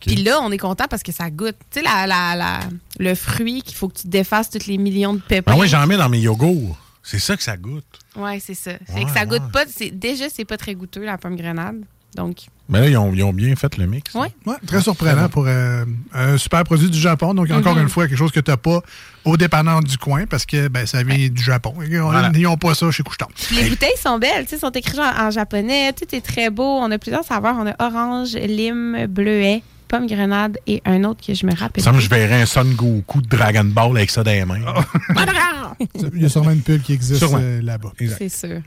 Puis là, on est content parce que ça goûte. Tu sais, la, la, la- le fruit qu'il faut que tu défasses tous les millions de pépins. Ah oui, j'en mets dans mes yogourts. C'est ça que ça goûte. Ouais, c'est ça. C'est Ouais, que ça goûte pas. c'est- Déjà, c'est pas très goûteux, la pomme grenade. Donc, Mais là, ils ont, ils ont bien fait le mix. ouais. Ouais, très surprenant pour euh, un super produit du Japon. Donc, encore Mhm. une fois, quelque chose que tu n'as pas au dépanneur du coin parce que ben, ça vient du Japon. Ils Voilà. pas ça chez Coucheton. Puis les bouteilles sont belles, tu sais, sont écrites en, en japonais. Tout est très beau. On a plusieurs saveurs. On a orange, lime, bleuet, pomme grenade et un autre que je me rappelle. me semble que plus. je verrais un Son Goku de Dragon Ball avec ça dans les mains. Il y a sûrement une pub qui existe euh, là-bas. C'est sûr.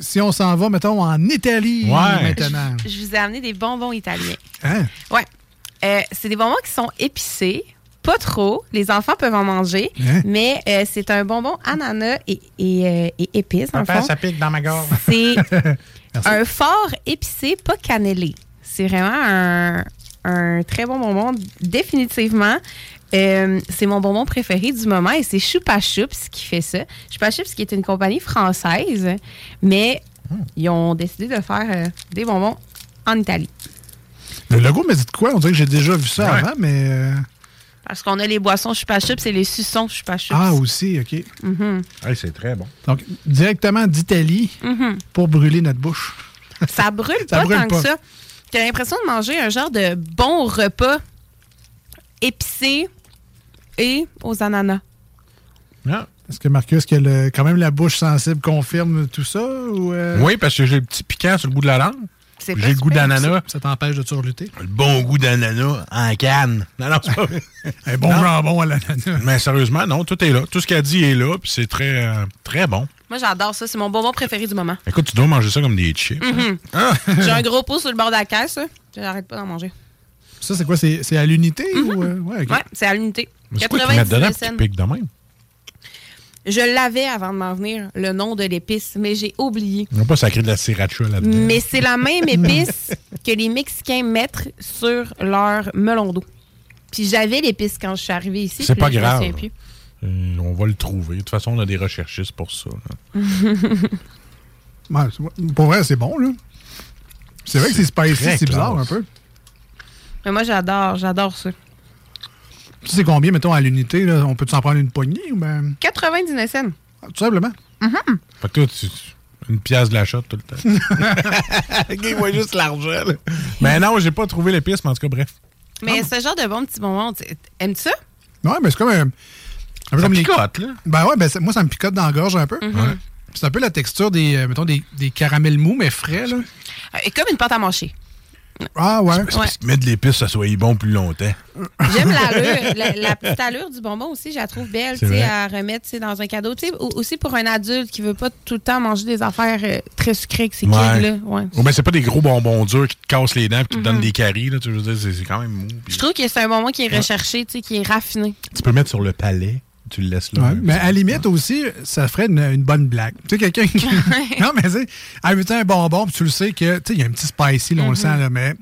Si on s'en va, mettons, en Italie Ouais. maintenant. Je vous ai amené des bonbons italiens. Hein? Ouais. Euh, c'est des bonbons qui sont épicés. Pas trop. Les enfants peuvent en manger. Hein? Mais euh, c'est un bonbon ananas et, et, euh, et épices, dans le Papa, fond. ça pique dans ma gorge. C'est un fort épicé, pas cannelé. C'est vraiment un, un très bon bonbon, définitivement. Euh, c'est mon bonbon préféré du moment et c'est Chupa Chups qui fait ça. Chupa Chups qui est une compagnie française, mais ils ont décidé de faire euh, des bonbons en Italie. Le logo me dit de quoi? On dirait que j'ai déjà vu ça Ouais. avant, mais. euh, Parce qu'on a les boissons Chupa Chups et les suçons Chupa Chups. Ah, aussi, OK. Mhm. Hey, c'est très bon. Donc, directement d'Italie Mhm. pour brûler notre bouche. Ça brûle Ça pas brûle tant pas. que ça. T'as l'impression de manger un genre de bon repas épicé et aux ananas. Ah. Est-ce que Marcus, que le- quand même la bouche sensible confirme tout ça? Ou, euh, Oui, parce que j'ai le petit piquant sur le bout de la langue. J'ai le goût d'ananas. Ça t'empêche de surlutter? Le bon goût d'ananas en canne. Non, non, c'est pas vrai. Un bon Non. jambon à l'ananas. Mais sérieusement, non, tout est là. Tout ce qu'elle dit est là, puis c'est très, euh, très bon. Moi, j'adore ça. C'est mon bonbon préféré du moment. Écoute, tu dois manger ça comme des chips. Mhm. Ah. J'ai un gros pot sur le bord de la caisse. J'arrête pas d'en manger. Ça, c'est quoi? C'est à l'unité? ou, euh, Ouais, OK. Ouais, c'est à l'unité. Mais c'est quoi qu'ils mettent dedans 99 pour qu'il cents. pique de même? Je l'avais avant de m'en venir, le nom de l'épice, mais j'ai oublié. Ils n'ont pas sacré de la sriracha là-dedans. Mais c'est la même épice que les Mexicains mettent sur leur melon d'eau. Puis j'avais l'épice quand je suis arrivée ici. C'est pas grave. plus. Euh, on va le trouver. De toute façon, on a des recherchistes pour ça. Ouais, pour vrai, c'est bon, là. C'est vrai que c'est spicy, c'est bizarre classe. un peu. Mais moi, j'adore, j'adore ça. Tu sais combien, mettons, à l'unité? là? On peut s'en prendre une poignée? Ou ben, 99 cents. tout simplement. Fait que toi, tu- une pièce de l'achat tout le temps. Il voit juste l'argent. là. Mais non, j'ai pas trouvé l'épice, mais en tout cas, bref. Mais ce genre de bon petit bonbon, tu- aimes-tu ça? Ouais, mais c'est comme un. Un peu Ça comme les- picote, là. Ben ouais, ben moi, ça me picote dans la gorge un peu. Mhm. Ouais. C'est un peu la texture des, euh, mettons, des, des caramels mous, mais frais, là. Euh, comme une pâte à mâcher. Ah ouais. Qu'ils mettent de l'épice, ça soit bon plus longtemps. J'aime l'allure, la, la petite allure du bonbon aussi, je la trouve belle, à remettre dans un cadeau. Tu sais, ou- aussi pour un adulte qui veut pas tout le temps manger des affaires euh, très sucrées avec ses kids, là. Ouais. Ou ben, c'est pas des gros bonbons durs qui te cassent les dents et qui te Mhm. donnent des caries. Là, tu veux dire, c'est quand même mou. Je trouve que c'est un bonbon qui est recherché, tu sais, qui est raffiné. Tu peux le mettre sur le palais, tu le laisses là. Ouais, mais à la limite aussi, ça ferait une, une bonne blague. Tu sais, quelqu'un qui. non, mais tu sais, inviter un bonbon, puis tu le sais que, tu sais, il y a un petit spicy, là, on le Mhm. sent, là, mais. tu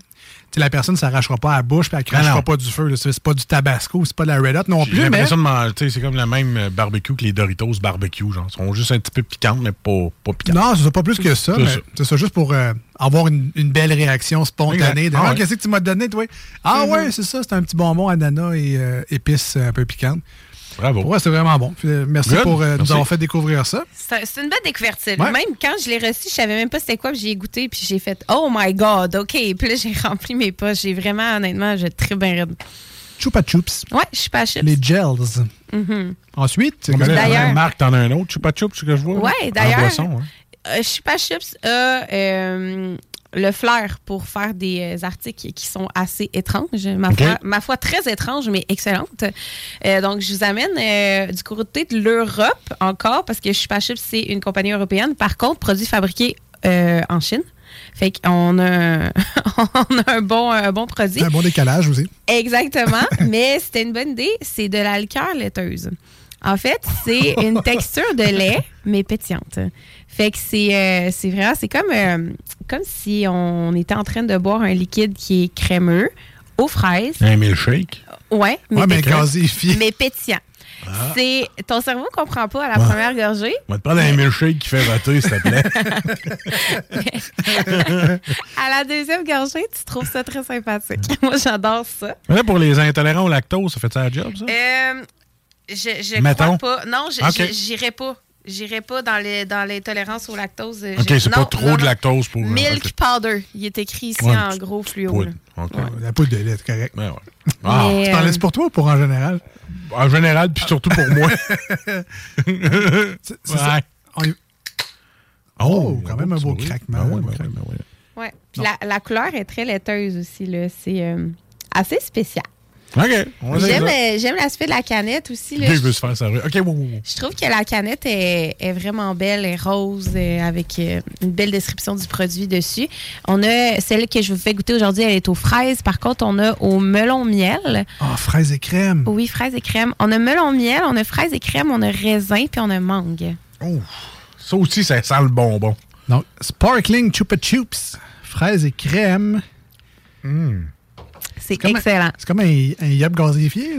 sais, la personne ne s'arrachera pas à la bouche puis elle Ah, crachera non. pas du feu. C'est pas du tabasco, c'est pas de la Red Hot non J'ai plus. Mais de manger, c'est comme le même euh, barbecue que les Doritos barbecue, genre. Ils sont juste un petit peu piquantes, mais pas, pas piquantes. non, c'est pas plus que ça. C'est ça. Juste pour euh, avoir une, une belle réaction spontanée. De, Ah ouais. Qu'est-ce que tu m'as donné, toi? Ah Mhm. ouais, c'est ça, c'est un petit bonbon ananas et euh, épices un peu piquantes. Bravo. Moi, c'est vraiment bon. Puis, euh, merci Good. pour euh, nous Merci. avoir fait découvrir ça. C'est une belle découverte. Ouais. Même quand je l'ai reçu, je savais même pas c'était quoi, puis j'y ai goûté, puis j'ai fait Oh my God, OK. Puis là, j'ai rempli mes poches. J'ai vraiment, honnêtement, j'ai très bien raide. Chupa Chups. Ouais, Chupa Chups. Les gels. Ensuite, Ouais, mais là, D'ailleurs- Marc, t'en as un autre, Chupa Chups, que je vois. Ouais, d'ailleurs, hein. euh, Chupa Chups a euh, le flair pour faire des euh, articles qui sont assez étranges, ma, foi, ma foi très étranges, mais excellentes. Euh, donc, je vous amène euh, du côté de l'Europe encore, parce que Chups, c'est une compagnie européenne. Par contre, produit fabriqué euh, en Chine. Fait qu'on a, on a un, bon, un bon produit. un bon décalage aussi. Exactement, mais c'était une bonne idée. C'est de la liqueur laiteuse. En fait, c'est une texture de lait, mais pétillante. Fait que c'est euh, c'est vraiment, c'est comme, euh, comme si on était en train de boire un liquide qui est crémeux, aux fraises. Un milkshake. Ouais, mais, Ouais, mais. Mais pétillant. Ah. C'est ton cerveau comprend pas à la Ouais. première gorgée. On va te prendre un milkshake qui fait voter, s'il te plaît. à la deuxième gorgée, tu trouves ça très sympathique. Moi, j'adore ça. Mais là, pour les intolérants au lactose, ça fait ça la job, ça? Euh, je je Mettons. crois pas. Non, je- j'irai pas. J'irai pas dans les dans l'intolérance au lactose. OK, J'ai- c'est non, pas trop non, de lactose pour... Milk ok. powder. Il est écrit ici Ouais, en gros fluo. Poudre. là. OK. La poudre de lait, c'est correct. Ben ouais. Ah. Mais, Tu t'en euh, laisses pour toi ou pour en général? En général, puis surtout pour moi. C'est- c'est ça. Ouais. On y- Oh, quand même un beau petit craquement. Ben ouais, un beau ben craquement. ouais, ben ouais. Ouais. Puis La, la couleur est très laiteuse aussi. là. C'est euh, assez spécial. OK. J'aime euh, j'aime l'aspect de la canette aussi. là. Il veut se faire ça. OK. Je trouve que la canette est, est vraiment belle, est rose, euh, avec euh, une belle description du produit dessus. On a celle que je vous fais goûter aujourd'hui, elle est aux fraises. Par contre, on a au melon miel. Ah, fraises et crème. Oui, fraises et crème. On a melon miel, on a fraises et crème, on a raisin, puis on a mangue. Oh, ça aussi, ça sent le bonbon. Donc, Sparkling Chupa Chups. Fraises et crème. Comme un- excellent. C'est comme un, un yop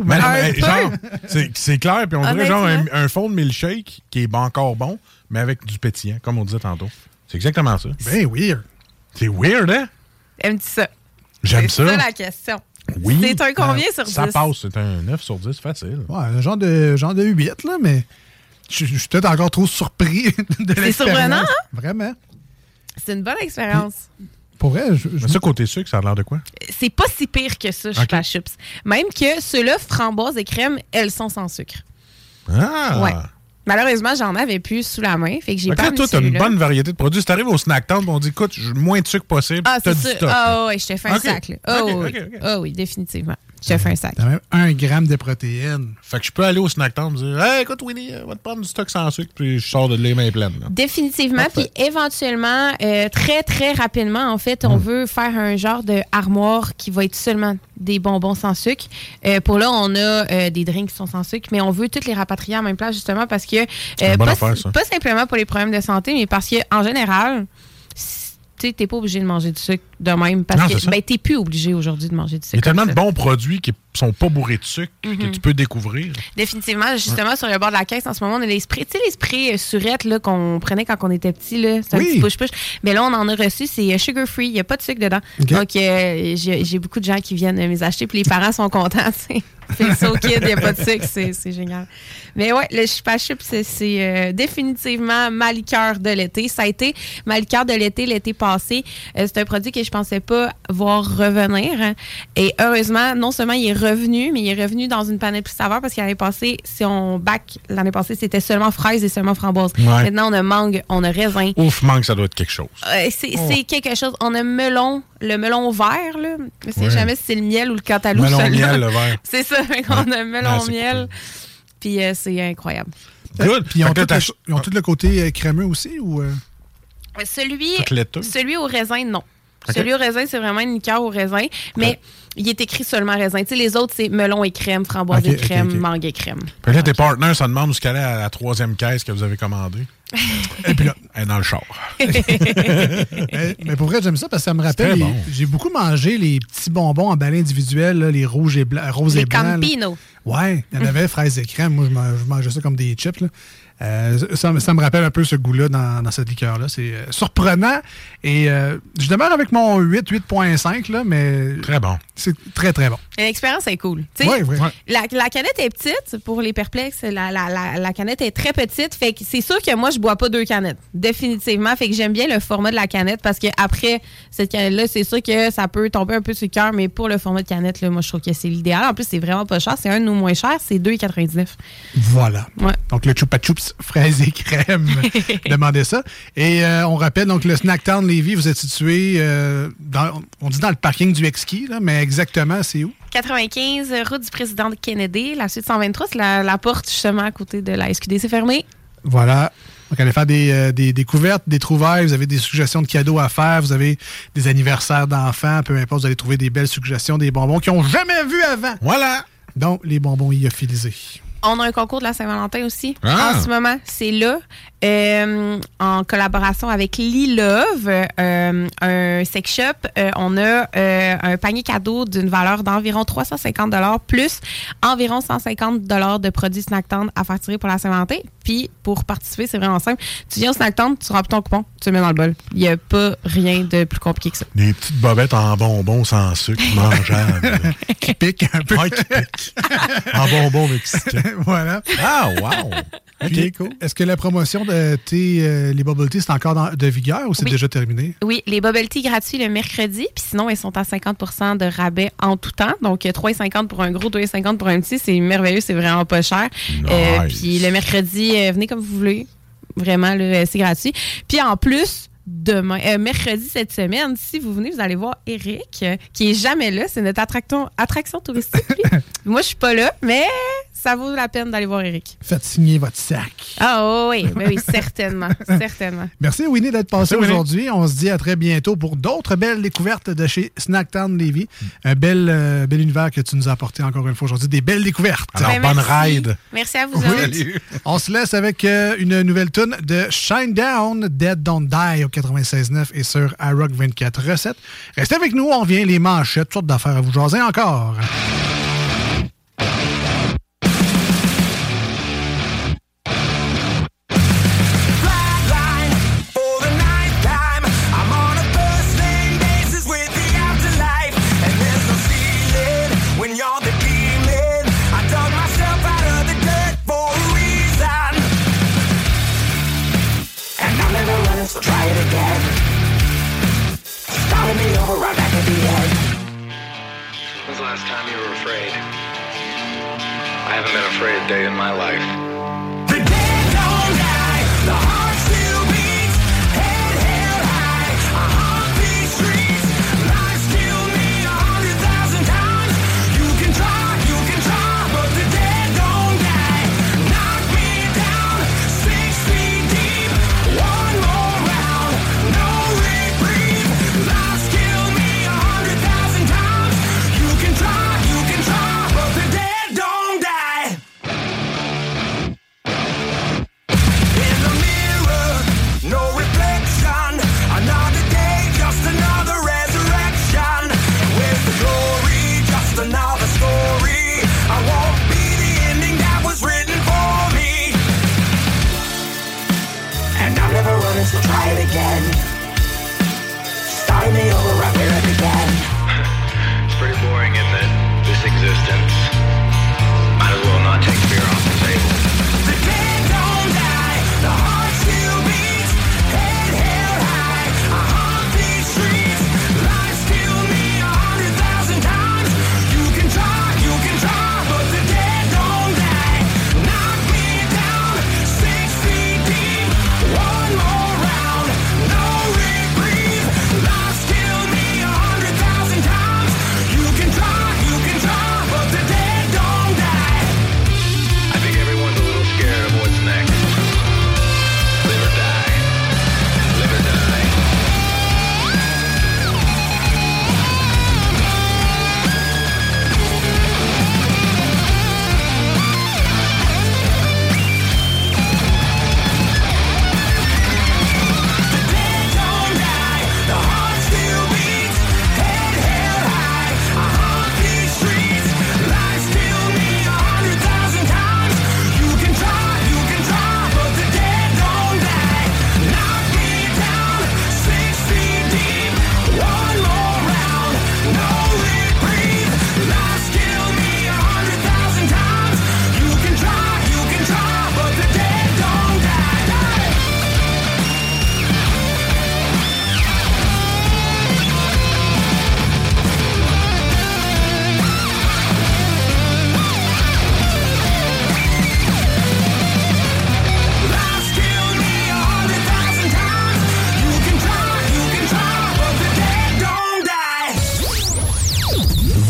Mais mais genre, c'est c'est clair, puis on dirait genre un, fond de milkshake qui est encore bon, mais avec du pétillant, comme on disait tantôt. C'est exactement ça. Ben weird. C'est weird, hein? Aimes-tu ça? J'aime C'est ça. ça la question. Oui. C'est un combien Ah, sur 10? Ça passe, c'est un 9 sur 10, facile. Ouais, un genre de, genre de 8, là, mais je je suis peut-être encore trop surpris de C'est l'expérience. surprenant, hein? Vraiment. C'est une bonne expérience. Pour vrai, je, je- Mais ça, côté sucre, ça a l'air de quoi? C'est pas si pire que ça, Chupa Chups. Même que ceux-là, framboise et crème, elles sont sans sucre. Ah! Ouais. Malheureusement, j'en avais plus sous la main, fait que j'ai pas toi, t'as une bonne variété de produits. Si t'arrives au snack town, on dit, écoute, moins de sucre possible, Ah, t'as c'est du ça. Ah oui, je te fais un sac. Là. Ah oui, ok. Ah oui, définitivement. Je te fais un sac. T'as même un gramme de protéines. Fait que je peux aller au snack town et dire, hey, écoute, Winnie, euh, va te prendre du stock sans sucre, puis je sors de les mains pleines. là. Définitivement. Puis éventuellement, euh, très, très rapidement, en fait, Hmm. on veut faire un genre de armoire qui va être seulement des bonbons sans sucre. Euh, pour là, on a euh, des drinks qui sont sans sucre, mais on veut toutes les rapatrier en même place, justement, parce que, une euh, bonne pas, affaire, ça. pas simplement pour les problèmes de santé, mais parce qu'en général, tu t'es pas obligé de manger du sucre de même parce Non, que ben, t'es plus obligé aujourd'hui de manger du Il y a sucre. tellement de bons produits qui sont pas bourrés de sucre que Mhm. tu peux découvrir. Définitivement, justement, sur le bord de la caisse, en ce moment, on a les sprays. Tu sais, les sprays euh, surettes là, qu'on prenait quand on était petit, là. C'est un Oui. petit push-push. Mais là, on en a reçu, c'est euh, sugar-free. Il n'y a pas de sucre dedans. Donc, euh, j'ai beaucoup de gens qui viennent me les acheter, puis les parents sont contents. C'est so kid, il n'y a pas de sucre, c'est génial. Mais ouais, le chupa chup, c'est euh, définitivement ma liqueur de l'été. Ça a été ma liqueur de l'été l'été passé. C'est un produit que je pensais pas voir revenir. hein. Et heureusement, non seulement il est revenu, mais il est revenu dans une panette plus saveur parce qu'année passée, si on back l'année passée, c'était seulement fraise et seulement framboise. Ouais. Maintenant, on a mangue, on a raisin. Ouf, manque, ça doit être quelque chose. Euh, c'est Oh. quelque chose. On a melon, le melon vert, là. Je sais Ouais. jamais si c'est le miel ou le cantaloupe. Melon miel, le vert. C'est ça. On a melon Ah, c'est miel. Puis euh, c'est incroyable. Good. Puis ils ont, tout le, ils ont tout le côté euh, crémeux aussi ou. euh? Celui, celui au raisin, non. Celui au raisin, c'est vraiment une liqueur au raisin. Mais il est écrit seulement raisin. Tu sais, les autres, c'est melon et crème, framboise et crème, mangue et crème. Puis là, tes partenaires se demandent où ce qu'elle est à la troisième caisse que vous avez commandée. Et puis là, elle est dans le char. Mais pour vrai, j'aime ça parce que ça me rappelle. bon. J'ai beaucoup mangé les petits bonbons emballés individuels, là, les rouges et blancs, roses Les et blancs. là. Campino. Ouais, il y en avait fraises et crème. Moi, je man- je mangeais ça comme des chips. là. Euh, ça, me- ça me rappelle un peu ce goût-là dans, dans cette liqueur-là. C'est euh, surprenant. Et euh, je demeure avec mon 8, 8.5, là, mais. Très bon. C'est très, très bon. L'expérience est cool. Ouais, ouais. La, la canette est petite pour les perplexes. La, la- la- la canette est très petite. Fait que c'est sûr que moi, je bois pas deux canettes. Définitivement. Fait que j'aime bien le format de la canette parce que après cette canette-là, c'est sûr que ça peut tomber un peu sur le cœur, mais pour le format de canette, là, moi, je trouve que c'est l'idéal. En plus, c'est vraiment pas cher. C'est un de nos moins chers. C'est 2,99. Voilà. Ouais. Donc, le Chupa Chups fraises et crème. Demandez ça. Et euh, on rappelle, donc, le Snacktown Lévis, vous êtes situé, euh, dans, on dit dans le parking du Exki, là, mais exactement, c'est où? 95, route du président Kennedy, la suite 123, c'est la, la porte justement à côté de la SQDC fermée. Voilà. Donc, allez faire des, euh, des découvertes, des trouvailles, vous avez des suggestions de cadeaux à faire, vous avez des anniversaires d'enfants, peu importe, vous allez trouver des belles suggestions, des bonbons qu'ils n'ont jamais vus avant. Voilà. Donc, les bonbons lyophilisés. On a un concours de la Saint-Valentin aussi. Ah. En ce moment, c'est là, euh, en collaboration avec Lilove, euh, un sex shop. Euh, on a euh, un panier cadeau d'une valeur d'environ 350 plus environ 150 de produits Snacktown à faire tirer pour la Saint-Valentin. Puis, pour participer, c'est vraiment simple. Tu viens au Snacktown, tu remplis ton coupon, tu le mets dans le bol. Il n'y a pas rien de plus compliqué que ça. Des petites bobettes en bonbons sans sucre, mangeables. qui piquent un peu. Ouais, qui piquent. en bonbons mexicains. voilà. Ah, wow. Puis, Est-ce que la promotion euh, les bubble tea, c'est encore dans- de vigueur ou c'est Oui. déjà terminé? Oui, les bubble tea gratuits le mercredi, puis sinon, ils sont à 50% de rabais en tout temps. Donc, euh, 3,50 pour un gros, 2,50 pour un petit. C'est merveilleux, c'est vraiment pas cher. Euh, puis le mercredi, euh, venez comme vous voulez. Vraiment, euh, c'est gratuit. Puis en plus, demain, euh, mercredi cette semaine, si vous venez, vous allez voir Eric, euh, qui est jamais là. C'est notre attraction, attraction touristique. Moi, je suis pas là, mais ça vaut la peine d'aller voir Eric. Faites signer votre sac. Ah oh, oui, ben oui, certainement, certainement. Merci Winnie d'être passé aujourd'hui. On se dit à très bientôt pour d'autres belles découvertes de chez Snacktown Levy. Un bel, euh, bel univers que tu nous as apporté encore une fois aujourd'hui. Des belles découvertes. Alors, Ben, bonne merci. ride. Merci à vous Oui. On se laisse avec euh, une nouvelle tune de Shine Down, Dead Don't Die au 96.9 et sur iRock 24 recettes. Restez avec nous, on vient les manchettes, toutes sortes d'affaires à vous jaser encore.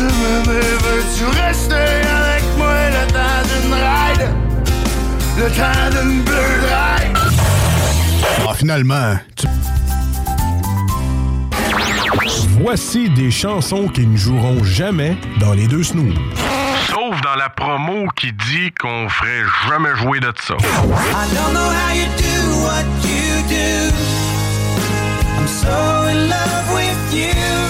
Peux-tu m'aimer, veux-tu rester avec moi le temps d'une ride? Le temps d'une bleue ride Ah, finalement, tu... Voici des chansons qui ne joueront jamais dans les deux snooze. Sauf dans la promo qui dit qu'on ferait jamais jouer de ça. I don't know how you do what you do I'm so in love with you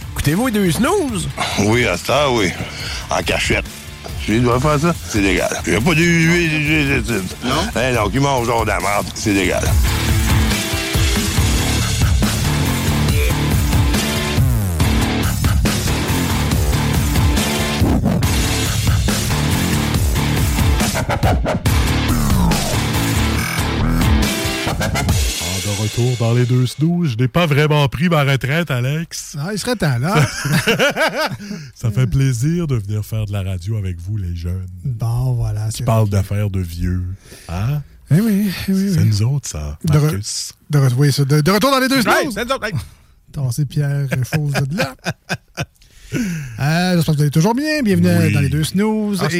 écoutez-vous les deux snooze? Oui, à ça, oui. En cachette. Tu dois faire ça? C'est légal. Il n'y a pas d'huile. Non? Eh non, qui mange genre de la merde, c'est légal. Retour dans les deux snooze, je n'ai pas vraiment pris ma retraite, Alex. Ah, il serait temps, là. Ça fait plaisir de venir faire de la radio avec vous, les jeunes. Bon, voilà. Tu parles d'affaires de vieux. Hein? Eh oui, eh oui, C'est oui. nous autres, ça. De, re- Marcus. de, re- oui, ça, de- de retour dans les deux snooze. c'est nous autres, hey. Tassez Pierre Chose de là. Euh, J'espère que vous allez toujours bien. Bienvenue Oui. dans les deux snooze. Ah, Et-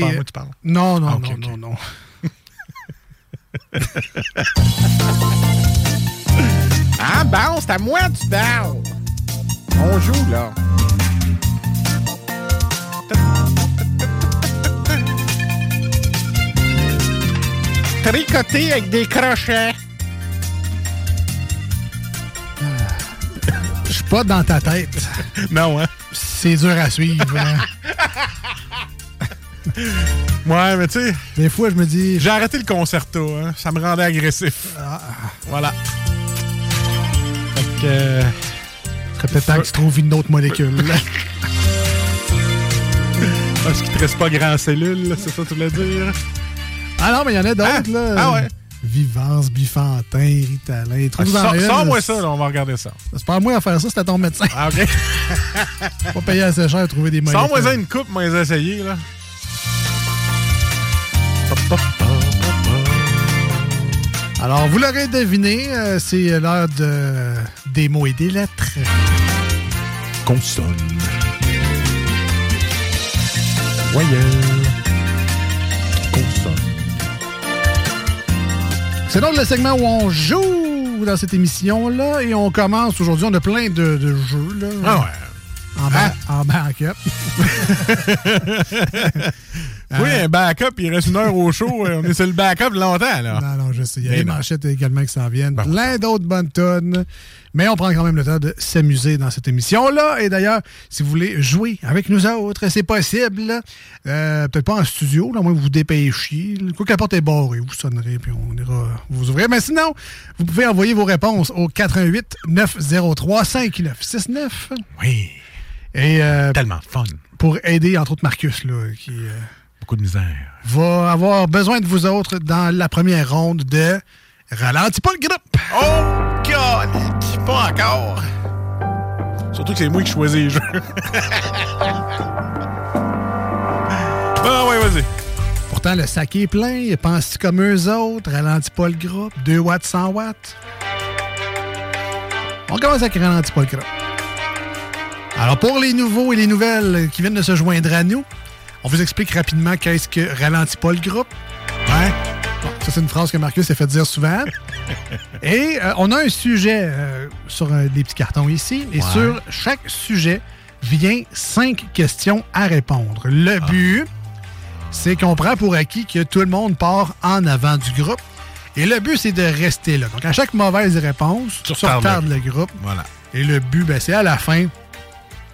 tu parles. Non, non, Ah, non, non, non. Ah, bon, c'est à moi que tu parles. On joue, là. Tricoter avec des crochets. Je suis pas dans ta tête. Non, hein? C'est dur à suivre. hein. Ouais, mais tu sais. Des fois, je me dis. J'ai arrêté le concerto, hein. Ça me rendait agressif. Ah. Voilà. Fait que. euh, serait peut-être temps que tu trouves une autre molécule. Parce qu'il te reste pas grand cellule, c'est ça que tu voulais dire? ah non, mais il y en a d'autres, là. Ah ouais. Vivance, Bifantin, Ritalin. Ah, sors- une. Sors-moi ça, là, on va regarder ça. C'est pas à moi à faire ça, c'est à ton médecin. Ah, OK. pas payer assez cher à trouver des molécules. Sors-moi ça une coupe, moi, les essayer, là. Alors, vous l'aurez deviné, euh, c'est l'heure de... des mots et des lettres. consonne. Voyelle. Consonne. C'est donc le segment où on joue dans cette émission-là et on commence aujourd'hui. On a plein de, de jeux. Là, Ah ouais. En, ba- en backup. Oui, un backup, il reste une heure au show. euh, On est sur le backup longtemps, là. Non, non, je sais. Il y a non. manchettes également qui s'en viennent. Plein d'autres bonnes tonnes. Mais on prend quand même le temps de s'amuser dans cette émission-là. Et d'ailleurs, si vous voulez jouer avec nous autres, c'est possible. Euh, Peut-être pas en studio, là, moins vous vous dépêchiez. Quoi que la porte est barrée, vous sonnerez, puis on ira vous ouvrir. Mais sinon, vous pouvez envoyer vos réponses au 88 903 5969. Oui. Et euh, Tellement fun. pour aider, entre autres, Marcus, là, qui euh, Beaucoup de misère. va avoir besoin de vous autres dans la première ronde de Ralentis pas le groupe. Oh, God! Pas encore. Surtout que c'est moi qui choisis les jeux. ah ouais, vas-y. Pourtant, le sac est plein. Pense-tu comme eux autres? Ralentis pas le groupe. 2 watts, 100 watts. On commence avec Ralentis pas le groupe. Alors, pour les nouveaux et les nouvelles qui viennent de se joindre à nous, on vous explique rapidement qu'est-ce que Ralentis pas le groupe. Bon, ça, c'est une phrase que Marcus s'est fait dire souvent. Et euh, on a un sujet euh, sur euh, des petits cartons ici. Et Ouais. sur chaque sujet vient cinq questions à répondre. Le but, c'est qu'on prend pour acquis que tout le monde part en avant du groupe. Et le but, c'est de rester là. Donc, à chaque mauvaise réponse, tu retardes le groupe. Voilà. Et le but, ben, c'est à la fin.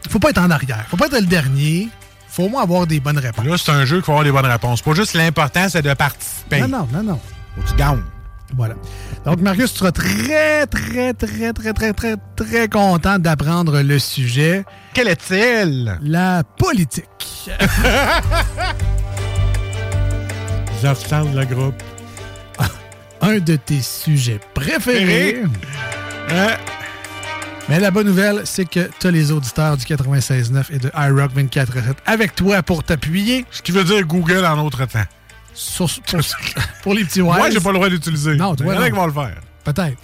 faut pas être en arrière. faut pas être le dernier. Faut au moins avoir des bonnes réponses. Là, c'est un jeu qu'il faut avoir des bonnes réponses. Pas juste l'important, c'est de participer. Non, non, non, non. Faut que tu gagnes. Voilà. Donc, Marcus, tu seras très, très, très, très, très, très, très content d'apprendre le sujet. Quel est-il? La politique. J'observe le groupe. Un de tes sujets préférés. Mais la bonne nouvelle, c'est que tu as les auditeurs du 96.9 et de iRock 24.7 avec toi pour t'appuyer. Ce qui veut dire Google en autre temps. Sur- pour, pour les petits. Moi, j'ai pas le droit d'utiliser. Non, Il y toi, en a qui vont le faire. Peut-être.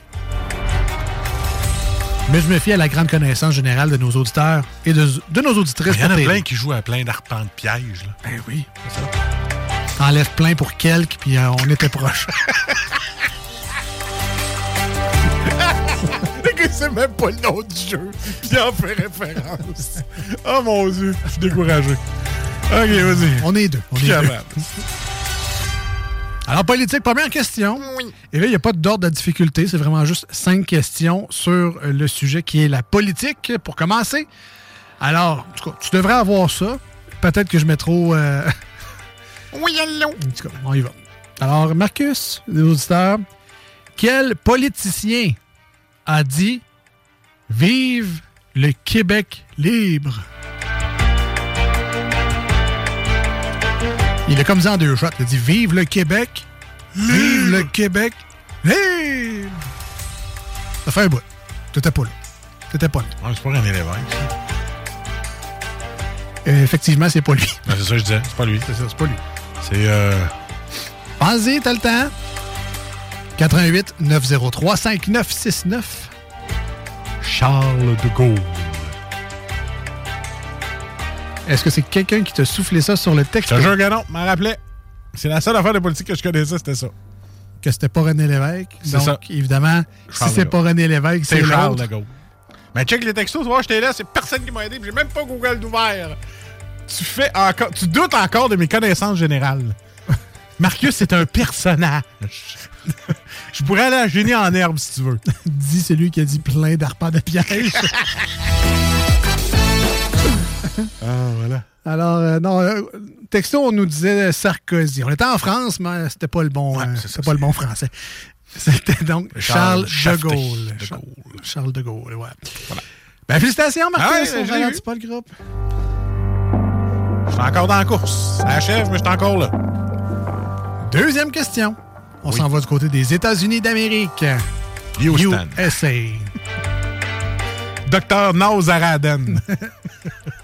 Mais je me fie à la grande connaissance générale de nos auditeurs et de, de nos auditrices. Il y en a plein qui jouent à plein d'arpents de pièges. Là. Ben oui, c'est ça. Enlève plein pour quelques, puis euh, on était proche. C'est même pas le nom du jeu. Puis il en fait référence. Oh mon Dieu, je suis découragé. Ok, vas-y. On est deux. On est deux. Alors, politique, première question. Et là, il n'y a pas d'ordre de difficulté. C'est vraiment juste cinq questions sur le sujet qui est la politique, pour commencer. Alors, en tout cas, tu devrais avoir ça. Peut-être que je mets trop... euh, Oui, allô? En tout cas, on y va. Alors, Marcus, les auditeurs, quel politicien a dit « Vive le Québec libre » Il a comme dit en deux shots. Il a dit « Vive le Québec! Vive le Québec libre! » Ça fait un bout. T'étais pas là. T'étais pas là. Ouais, c'est pas René Lévesque. ça. Euh, effectivement, c'est pas lui. Ouais, c'est ça que je disais. C'est pas lui. C'est ça, c'est pas lui. C'est. Euh... Pensez, t'as le temps. 88 903 5969. Charles de Gaulle. Est-ce que c'est quelqu'un qui t'a soufflé ça sur le texte? Je te jure que non, m'en rappelais. C'est la seule affaire de politique que je connaissais, c'était ça. Que c'était pas René Lévesque. C'est Donc, ça. évidemment, Charles si c'est pas René Lévesque, c'est C'est Charles l'autre. de Gaulle. Mais check les textos, tu vois, j'étais là, c'est personne qui m'a aidé, puis j'ai même pas Google d'ouvert. Tu fais encore. Tu doutes encore de mes connaissances générales. Marcus, c'est un personnage. Je pourrais aller à génie en herbe si tu veux. Dit celui qui a dit plein d'arpents de pièges. Ah, voilà. Alors, euh, non, euh, texto, on nous disait Sarkozy. On était en France, mais c'était pas le bon, euh, c'était pas le bon français. C'était donc Charles, Charles de Gaulle. de Charles, Charles de Gaulle, ouais. Ben, félicitations, Ah Marcus. ouais, on pas le groupe. Je suis encore dans la course. Ça achève, mais je suis encore là. Deuxième question. On Oui. s'en va du côté des États-Unis d'Amérique. Houston. USA. Docteur Nazaraden.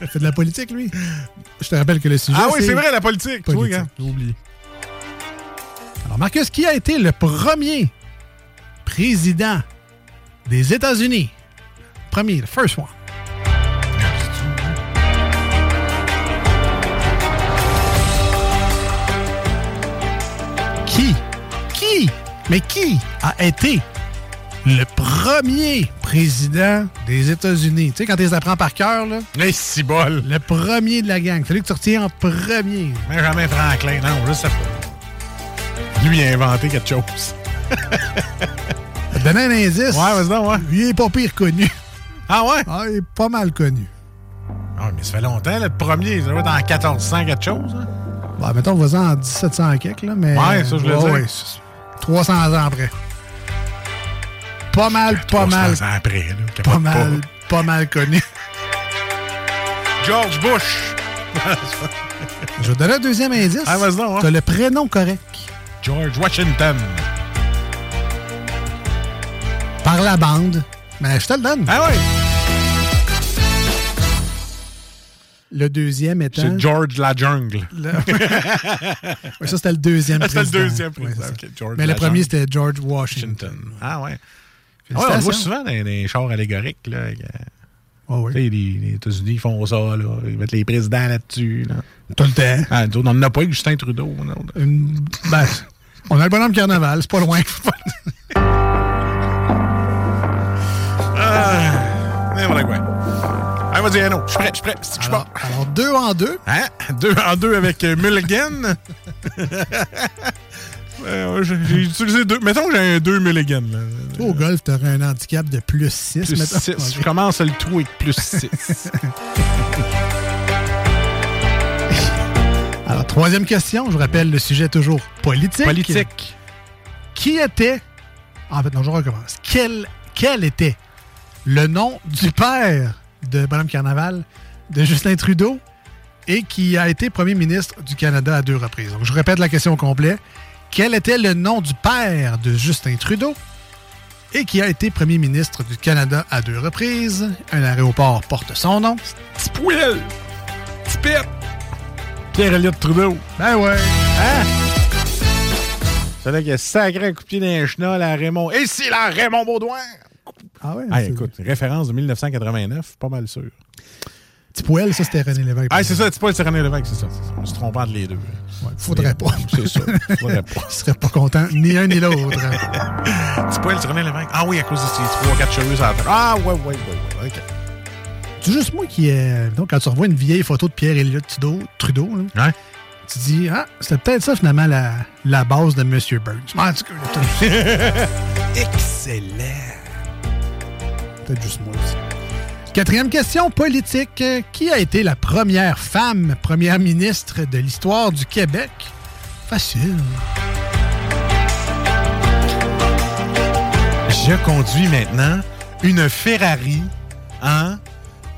Il fait de la politique, lui? Je te rappelle que le sujet. ah oui, c'est vrai, la politique. Politique. gars, j'ai oublié. Alors, Marcus, qui a été le premier président des États-Unis? Premier, the first one. Mais qui a été le premier président des États-Unis? Tu sais, quand tu les apprends par cœur, là. Les six bols. Le premier de la gang. Celui que tu retiens en premier. Benjamin Franklin, non, je sais pas. Lui, il a inventé quelque chose. Vais te donner un indice? Ouais, vas-y donc, ouais. Il est pas pire connu. Ah ouais? Ah, il est pas mal connu. Ah, mais ça fait longtemps, le premier. Ça doit être en 1400 quelque chose. Hein? Bon, mettons, on va en 1700 quelque, là, mais... Ouais, ça, je voulais dire. c'est- 300 ans après. Pas mal, pas 300 mal. ans après, là. Pas mal, pas mal connu. George Bush. Je vais te donner un deuxième indice. Ah, vas-y donc, ouais. T'as le prénom correct. George Washington. Par la bande. Mais je te le donne. Ah ouais? Le deuxième étant... C'est George la jungle. Le- Ouais, ça, c'était le deuxième Ah, c'était le deuxième président. George Mais le premier, c'était George Washington. Ah ouais. Ouais, on le voit souvent dans les chars allégoriques. Là, oui. Sais, les, les États-Unis ils font ça. Là. Ils mettent les présidents là-dessus. Là. Tout le temps. Ah, on n'en a pas avec Justin Trudeau. non. Une- ben, on a le bonhomme carnaval, c'est pas loin. Ah, n'importe quoi. Vas-y. Je suis prêt, je suis prêt. C'est que je suis alors, deux en deux. Hein? Deux en deux avec euh, Mulligan. Euh, j'ai utilisé deux. Mettons que j'ai un 2 Mulligan. Là. Toi, au golf, t'aurais un handicap de plus 6. Plus mettons. 6. Ok. Je commence le tout avec plus 6. Alors, troisième question. Je vous rappelle le sujet toujours politique. Politique. Qui était. En fait, non, je recommence. Quel, quel était le nom du père de Madame Carnaval, de Justin Trudeau, et qui a été premier ministre du Canada à deux reprises? Donc, je répète la question au complet. Quel était le nom du père de Justin Trudeau et qui a été premier ministre du Canada à deux reprises? Un aéroport porte son nom. Petit pet. Pierre-Éliott Trudeau. Ben ouais. Hein? C'est là qu'il a sacré un coup de pied dans les à Raymond. Et c'est là Raymond Baudouin! Ah ouais? Ah, c'est- écoute, référence de 1989, pas mal sûr. Petit poil, ça, c'était René Lévesque. Ah, c'est ça, c'est pas le René Lévesque, c'est ça. c'est. Je me suis trompé entre les deux. faudrait pas. C'est ça. Faudrait pas. Il serait pas content, ni un ni l'autre. Petit poil, c'est René Lévesque. Ah oui, à cause de ces trois, quatre cheveux sur la tête. Ah, ouais, ouais, ouais, ouais. OK. C'est juste moi qui. euh, donc, quand tu revois une vieille photo de Pierre-Éliott Trudeau, Trudeau là, tu dis, ah, c'était peut-être ça finalement la, la base de M. Burns. Excellent. Peut-être juste moi aussi. Quatrième question politique. Qui a été la première femme première ministre de l'histoire du Québec? Facile. Je conduis maintenant une Ferrari. Hein?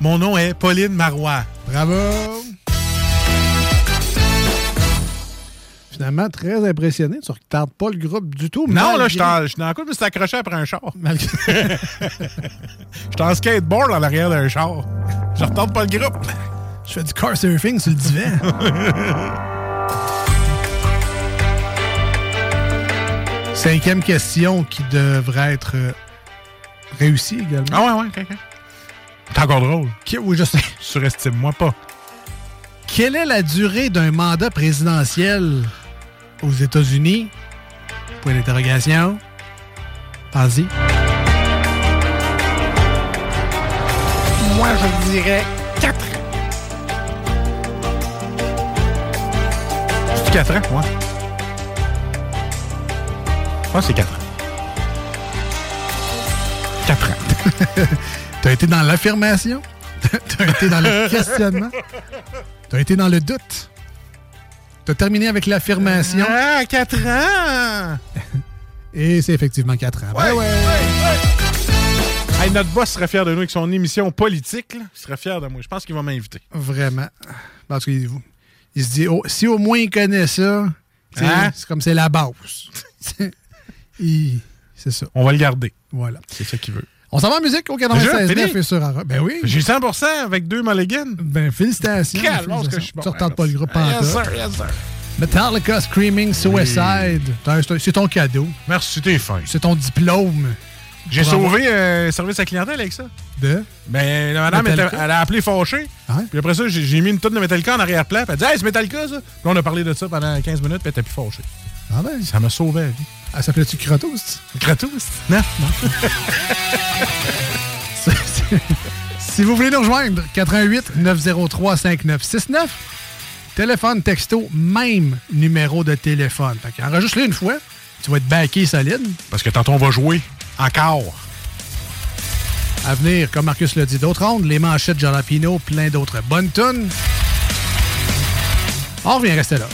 Mon nom est Pauline Marois. Bravo! Finalement, très impressionné. Tu ne retardes pas le groupe du tout. Non, là, je suis en- la coupe, mais c'est accroché après un char. Malgré- Je suis en skateboard en arrière d'un char. Je retarde pas le groupe. Je fais du car surfing sur le divan. Cinquième question qui devrait être euh, réussie également. Ah ouais, ouais, ok, ok. C'est encore drôle. Qui- oui, je sais. Surestime-moi pas. Quelle est la durée d'un mandat présidentiel aux États-Unis? Point d'interrogation. Vas-y. Moi, je dirais 4 C'est 4 ans, ouais. Ah, c'est 4 ans. 4 ans. T'as été dans l'affirmation? T'as été dans le questionnement? T'as été dans le doute? T'as terminé avec l'affirmation? Ah, 4 ans! Et c'est effectivement 4 ans. Ouais, ouais, Hey, notre boss serait fier de nous avec son émission politique. Là. Il serait fier de moi. Je pense qu'il va m'inviter. Vraiment. Parce qu'il il se dit, oh, si au moins il connaît ça, Hein? c'est comme c'est la base. C'est ça. On va le garder. Voilà. C'est ça qu'il veut. On s'en va en musique au Déjà, 96 fini? 9 et sur Ara. Ben oui. J'ai 100% avec deux mulligans. Ben félicitations. Calme, que je suis bon. Tu retardes pas le groupe Yes, sir, yes, sir. Metallica Screaming Suicide. C'est ton cadeau. Merci, t'es fin. C'est ton diplôme. J'ai sauvé euh, service à clientèle avec ça. De? Ben, la madame, était- elle a appelé fâchée. Puis après ça, j'ai mis une tonne de Metallica en arrière-plan. Puis elle dit Hey, c'est Metallica, ça? Puis on a parlé de ça pendant 15 minutes, puis elle était plus fâchée. Ah ben. Ça m'a sauvé la vie. Elle s'appelait-tu Kratos? Kratos? Non, non. Si vous voulez nous rejoindre, 88 903 5969. Téléphone, texto, même numéro de téléphone. Fait qu'enregistre-le une fois, tu vas être backé solide. Parce que tantôt, on va jouer encore. À venir, comme Marcus l'a dit, d'autres ondes, les manchettes Jalapino, plein d'autres bonnes tunes. On revient rester là.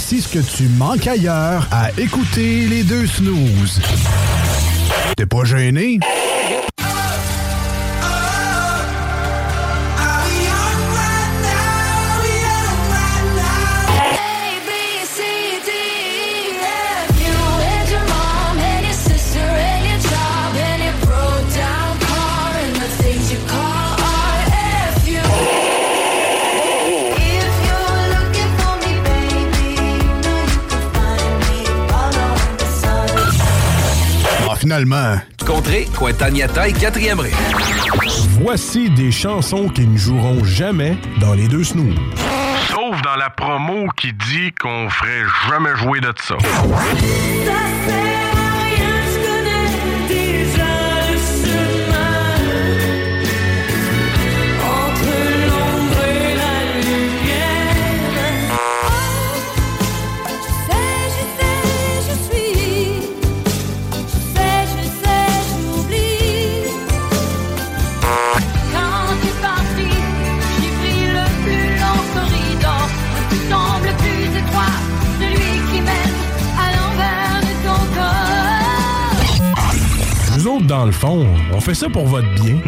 Voici ce que tu manques ailleurs à écouter les deux snooze. T'es pas gêné? Finalement. Contrée, Cointagnata et quatrième ré. Voici des chansons qui ne joueront jamais dans les deux snooze. Sauf dans la promo qui dit qu'on ferait jamais jouer de ça. Dans le fond, on fait ça pour votre bien.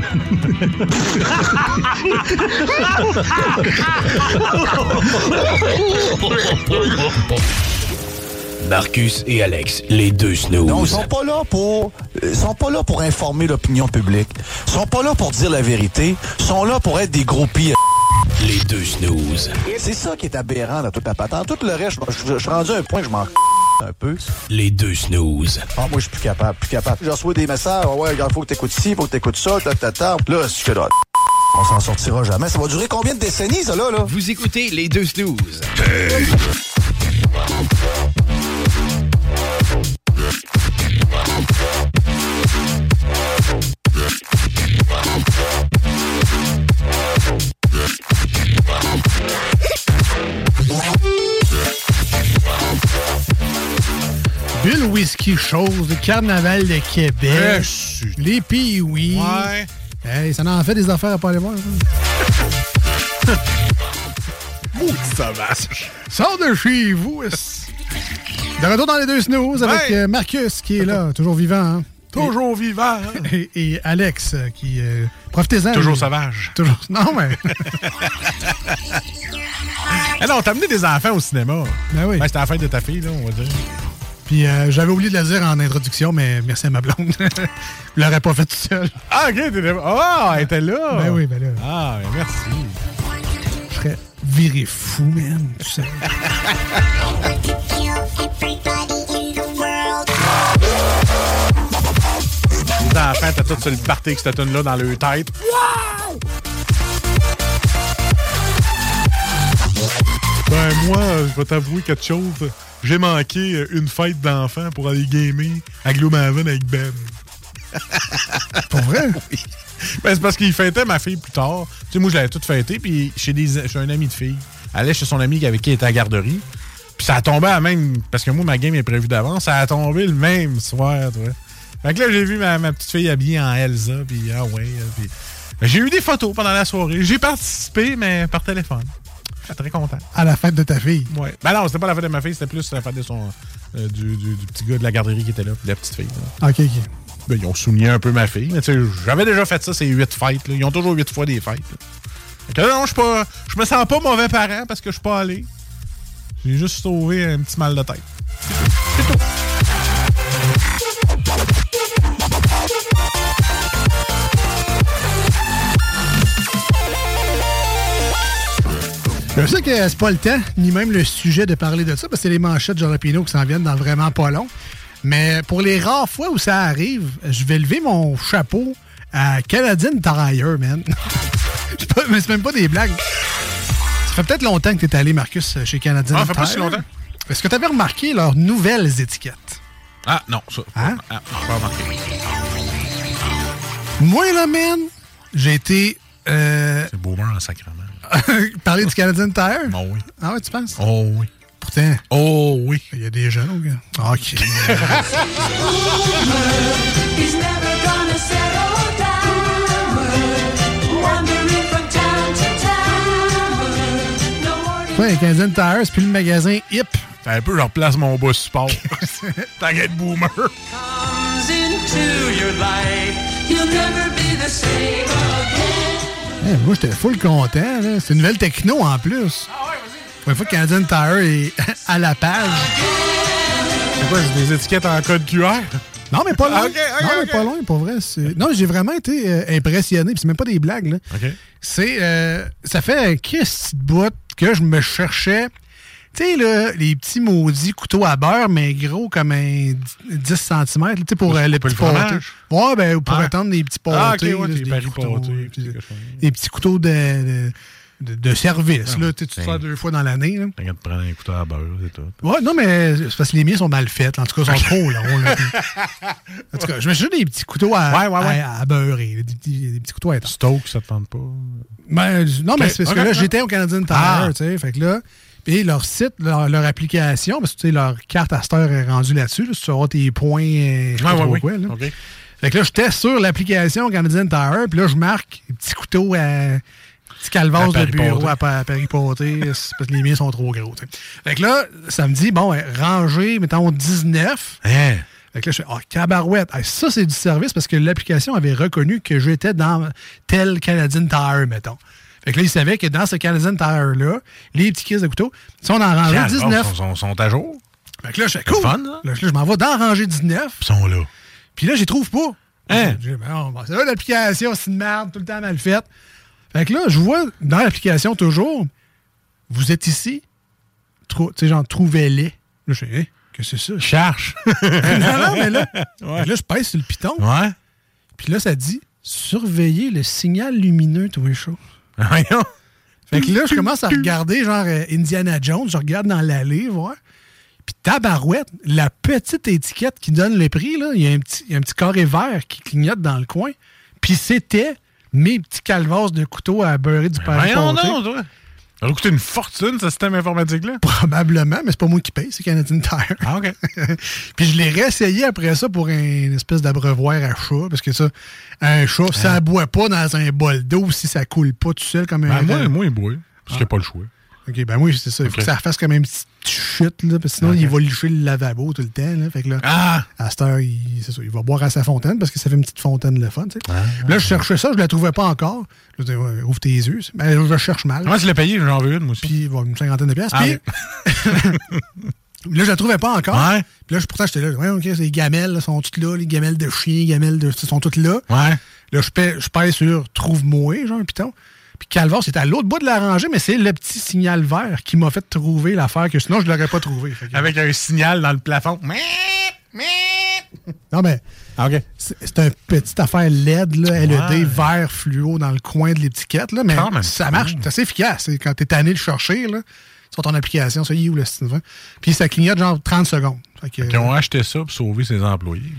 Marcus et Alex, les deux snooze. Non, ils sont pas là pour ils sont pas là pour informer l'opinion publique. Ils sont pas là pour dire la vérité. Ils sont là pour être des groupies. Les deux snooze. C'est ça qui est aberrant dans toute la patente. Tout le reste, je, suis rendu à un point je m'en un peu. Les deux snooze. Ah, moi, je suis plus capable, plus capable. Je reçois des messages. Ah Ouais, il faut que t'écoutes ci, faut que t'écoutes ça, ta, ta, ta. Là, je fais là. On s'en sortira jamais. Ça va durer combien de décennies, ça, là, là? Vous écoutez les deux snooze. Bulle Whisky Chose, le Carnaval de Québec, les oui. Ouais. Hey, ça en fait des affaires à pas aller voir. ça. Maudit sauvage. Sors de chez vous. De retour dans les deux snooze avec euh, Marcus qui est là, toujours vivant. hein. Toujours vivant. hein. Et, et Alex euh, qui. euh, Profitez-en. Toujours lui. sauvage. Toujours. Non, mais. Ah non, t'as amené des enfants au cinéma. Ben oui. C'était la fête de ta fille, là, on va dire. Puis euh, j'avais oublié de le dire en introduction, mais merci à ma blonde. Je l'aurais pas fait tout seul. Ah, ok, t'étais. Ah, elle était là. Ben oui, ben là. Ah, ben merci. Je serais viré fou, man. Tu sais. Les enfants, t'as sur le party avec cette tune-là dans leur tête. Ben, moi, je vais t'avouer quelque chose. J'ai manqué euh, une fête d'enfants pour aller gamer à Gloomhaven avec Ben. Pour vrai? oui. Ben, c'est parce qu'il fêtait ma fille plus tard. Tu sais, moi, je l'avais toute fêtée, puis chez, des, chez un ami de fille. Elle allait chez son ami avec qui elle était à la garderie. Puis ça a tombé à même. Parce que moi, ma game est prévue d'avance. Ça a tombé le même soir, tu vois. Fait que là, j'ai vu ma, ma petite fille habillée en Elsa, puis ah ouais. euh, puis- Ben, j'ai eu des photos pendant la soirée. J'ai participé, mais par téléphone. Très content. À la fête de ta fille. Ouais. Ben non, c'était pas la fête de ma fille, c'était plus la fête de son, euh, du, du- du petit gars de la garderie qui était là, de la petite fille. là. Ok, ok. Ben, ils ont souligné un peu ma fille. Mais tu sais, j'avais déjà fait ça, ces huit fêtes. là. Ils ont toujours huit fois des fêtes. là. Non, je pas. Je me sens pas mauvais parent parce que je suis pas allé. J'ai juste sauvé un petit mal de tête. Je sais que c'est pas le temps, ni même le sujet de parler de ça, parce que c'est les manchettes de Jalapino qui s'en viennent dans vraiment pas long. Mais pour les rares fois où ça arrive, je vais lever mon chapeau à Canadian Tire, man. C'est pas- mais c'est même pas des blagues. Ça fait peut-être longtemps que tu es allé, Marcus, chez Canadian Ah, ça fait Tire. pas si longtemps. Est-ce que tu avais remarqué leurs nouvelles étiquettes? Ah, non, ça. Hein? Ah, pas remarqué. Moi, là, man, j'ai été. Euh, C'est boomer en sacrement. parler du Canadian Tire? Oh oui. Ah ouais, tu penses? Oh oui. Pourtant. Oh oui. Il y a des jeunes, gars. Ah, OK. Ouais, Canadian Tire, c'est plus le magasin hip C'est un peu, je replace mon bas support. T'inquiète, boomer. comes into your life, you'll never be the same again. Hey, moi, j'étais full content. là. C'est une nouvelle techno en plus. Pour une fois que Canadian Tire est à la page. C'est quoi, c'est des étiquettes en code QR? Non, mais pas loin. Ah, non, mais pas loin, pour vrai. c'est- Non, j'ai vraiment été euh, impressionné. Puis c'est même pas des blagues, là. OK. C'est. euh, ça fait un kiss de bout que je me cherchais. Tu sais, là, les petits maudits couteaux à beurre, mais gros comme un 10 cm, tu sais, pour euh, le couper petit le? Ouais, ben, pour Ah. étendre des petits pâtés. Ah, ok, ouais, là, des paris couteaux, pâtés, puis des, des petits couteaux de, de, service, Ah, là. Tu te tiens. sers deux fois dans l'année, là. T'inquiète de prendre un couteau à beurre, c'est tout. Ouais, non, mais c'est parce que les miens sont mal faits. En tout cas, ils sont trop longs. là. en tout cas, je me suis des petits couteaux à, Ouais, à, à beurrer. Des petits, des petits couteaux à étendre. Stoke, ça te tente pas? Ben, non, mais c'est parce que là, j'étais au Canadian Tire, Ah. tu sais. Fait que là, puis leur site, leur, leur application, parce que tu sais, leur carte heure est rendue là-dessus. là, si tu auras tes points, euh, je sais pas trop ouais. quoi, là. OK. Fait que là, j'étais sur l'application Canadian Tire, puis là, je marque des petits couteaux à. Petit calvas À de bureau à, à Paris parce que les miens sont trop gros. tu sais. Fait que là, ça me dit, bon, rangée, mettons 19. Hein? Fait que là, je fais, oh, cabarouette. Hey, ça, c'est du service parce que l'application avait reconnu que j'étais dans tel Canadian Tire, mettons. Fait que là, il savait que dans ce Canadian Tire-là, les petits kits de couteaux sont en rangée Calme, 19. Ils sont, sont à jour. Fait que là, je fais cool. fun, là, ça. là, je m'en vais dans rangée 19. Ils sont là. Puis là, j'y trouve pas. Hein? Je ben bon, c'est là l'application, c'est une merde, tout le temps mal faite. Fait que là, je vois dans l'application toujours, vous êtes ici, tu sais, genre, trouvez-les. Là, je fais, hein, qu'est-ce que c'est ça? Cherche. non, non, mais là, Ouais. là, je pèse sur le piton. Ouais. Puis là, ça dit, surveillez le signal lumineux, tous les choses. Voyons. Fait que là, je commence à regarder, genre, euh, Indiana Jones, je regarde dans l'allée, voir. Puis tabarouette, la petite étiquette qui donne le prix, là, il y a un petit, il y a un petit carré vert qui clignote dans le coin. Puis c'était mes petits calvasses de couteau à beurrer du pain Voyons pâté. donc, toi. Ça va coûter une fortune, ce système informatique-là. Probablement, mais c'est pas moi qui paye, c'est Canadian Tire. Ah, OK. Puis je l'ai réessayé après ça pour une espèce d'abreuvoir à chat, parce que ça, un chat, ça Hein? boit pas dans un bol d'eau si ça coule pas tout seul comme un Ben, moi, rat. moi, il boit. Parce qu'il n'y a pas le choix. OK, ben oui, c'est ça. Il faut que ça fasse comme une petite chute, là, parce que sinon, il va licher le lavabo tout le temps. Là, fait que là, Ah! à cette heure, il, c'est ça, il va boire à sa fontaine parce que ça fait une petite fontaine le fun. tu sais. Ah. Là, je cherchais ça, je la trouvais pas encore. Je ouais, ouvre tes yeux. Ben, je cherche mal. Comment tu l'as payé? J'en veux une, moi aussi. Puis, bon, une cinquantaine de pièces. Ah, Puis, là, je la trouvais pas encore. Ouais. Puis là, je- pourtant, j'étais là. Ouais, OK, les gamelles là, sont toutes là. Les gamelles de chien, les gamelles de. sont toutes là. Ouais. Là, je paie, je paie sur Trouve-moi, genre, un piton. Puis Calvar, c'est à l'autre bout de la rangée, mais c'est le petit signal vert qui m'a fait trouver l'affaire que sinon, je l'aurais pas trouvé. Que- Avec un signal dans le plafond. Non, mais OK. c'est c'est un petit affaire LED, là, LED Ouais. vert fluo dans le coin de l'étiquette, là, mais ça marche. C'est assez efficace. Quand t'es tanné de chercher, là, sur ton application, ça y est où le? Puis ça clignote genre 30 secondes. Fait que, Ils ont acheté ça pour sauver ses employés.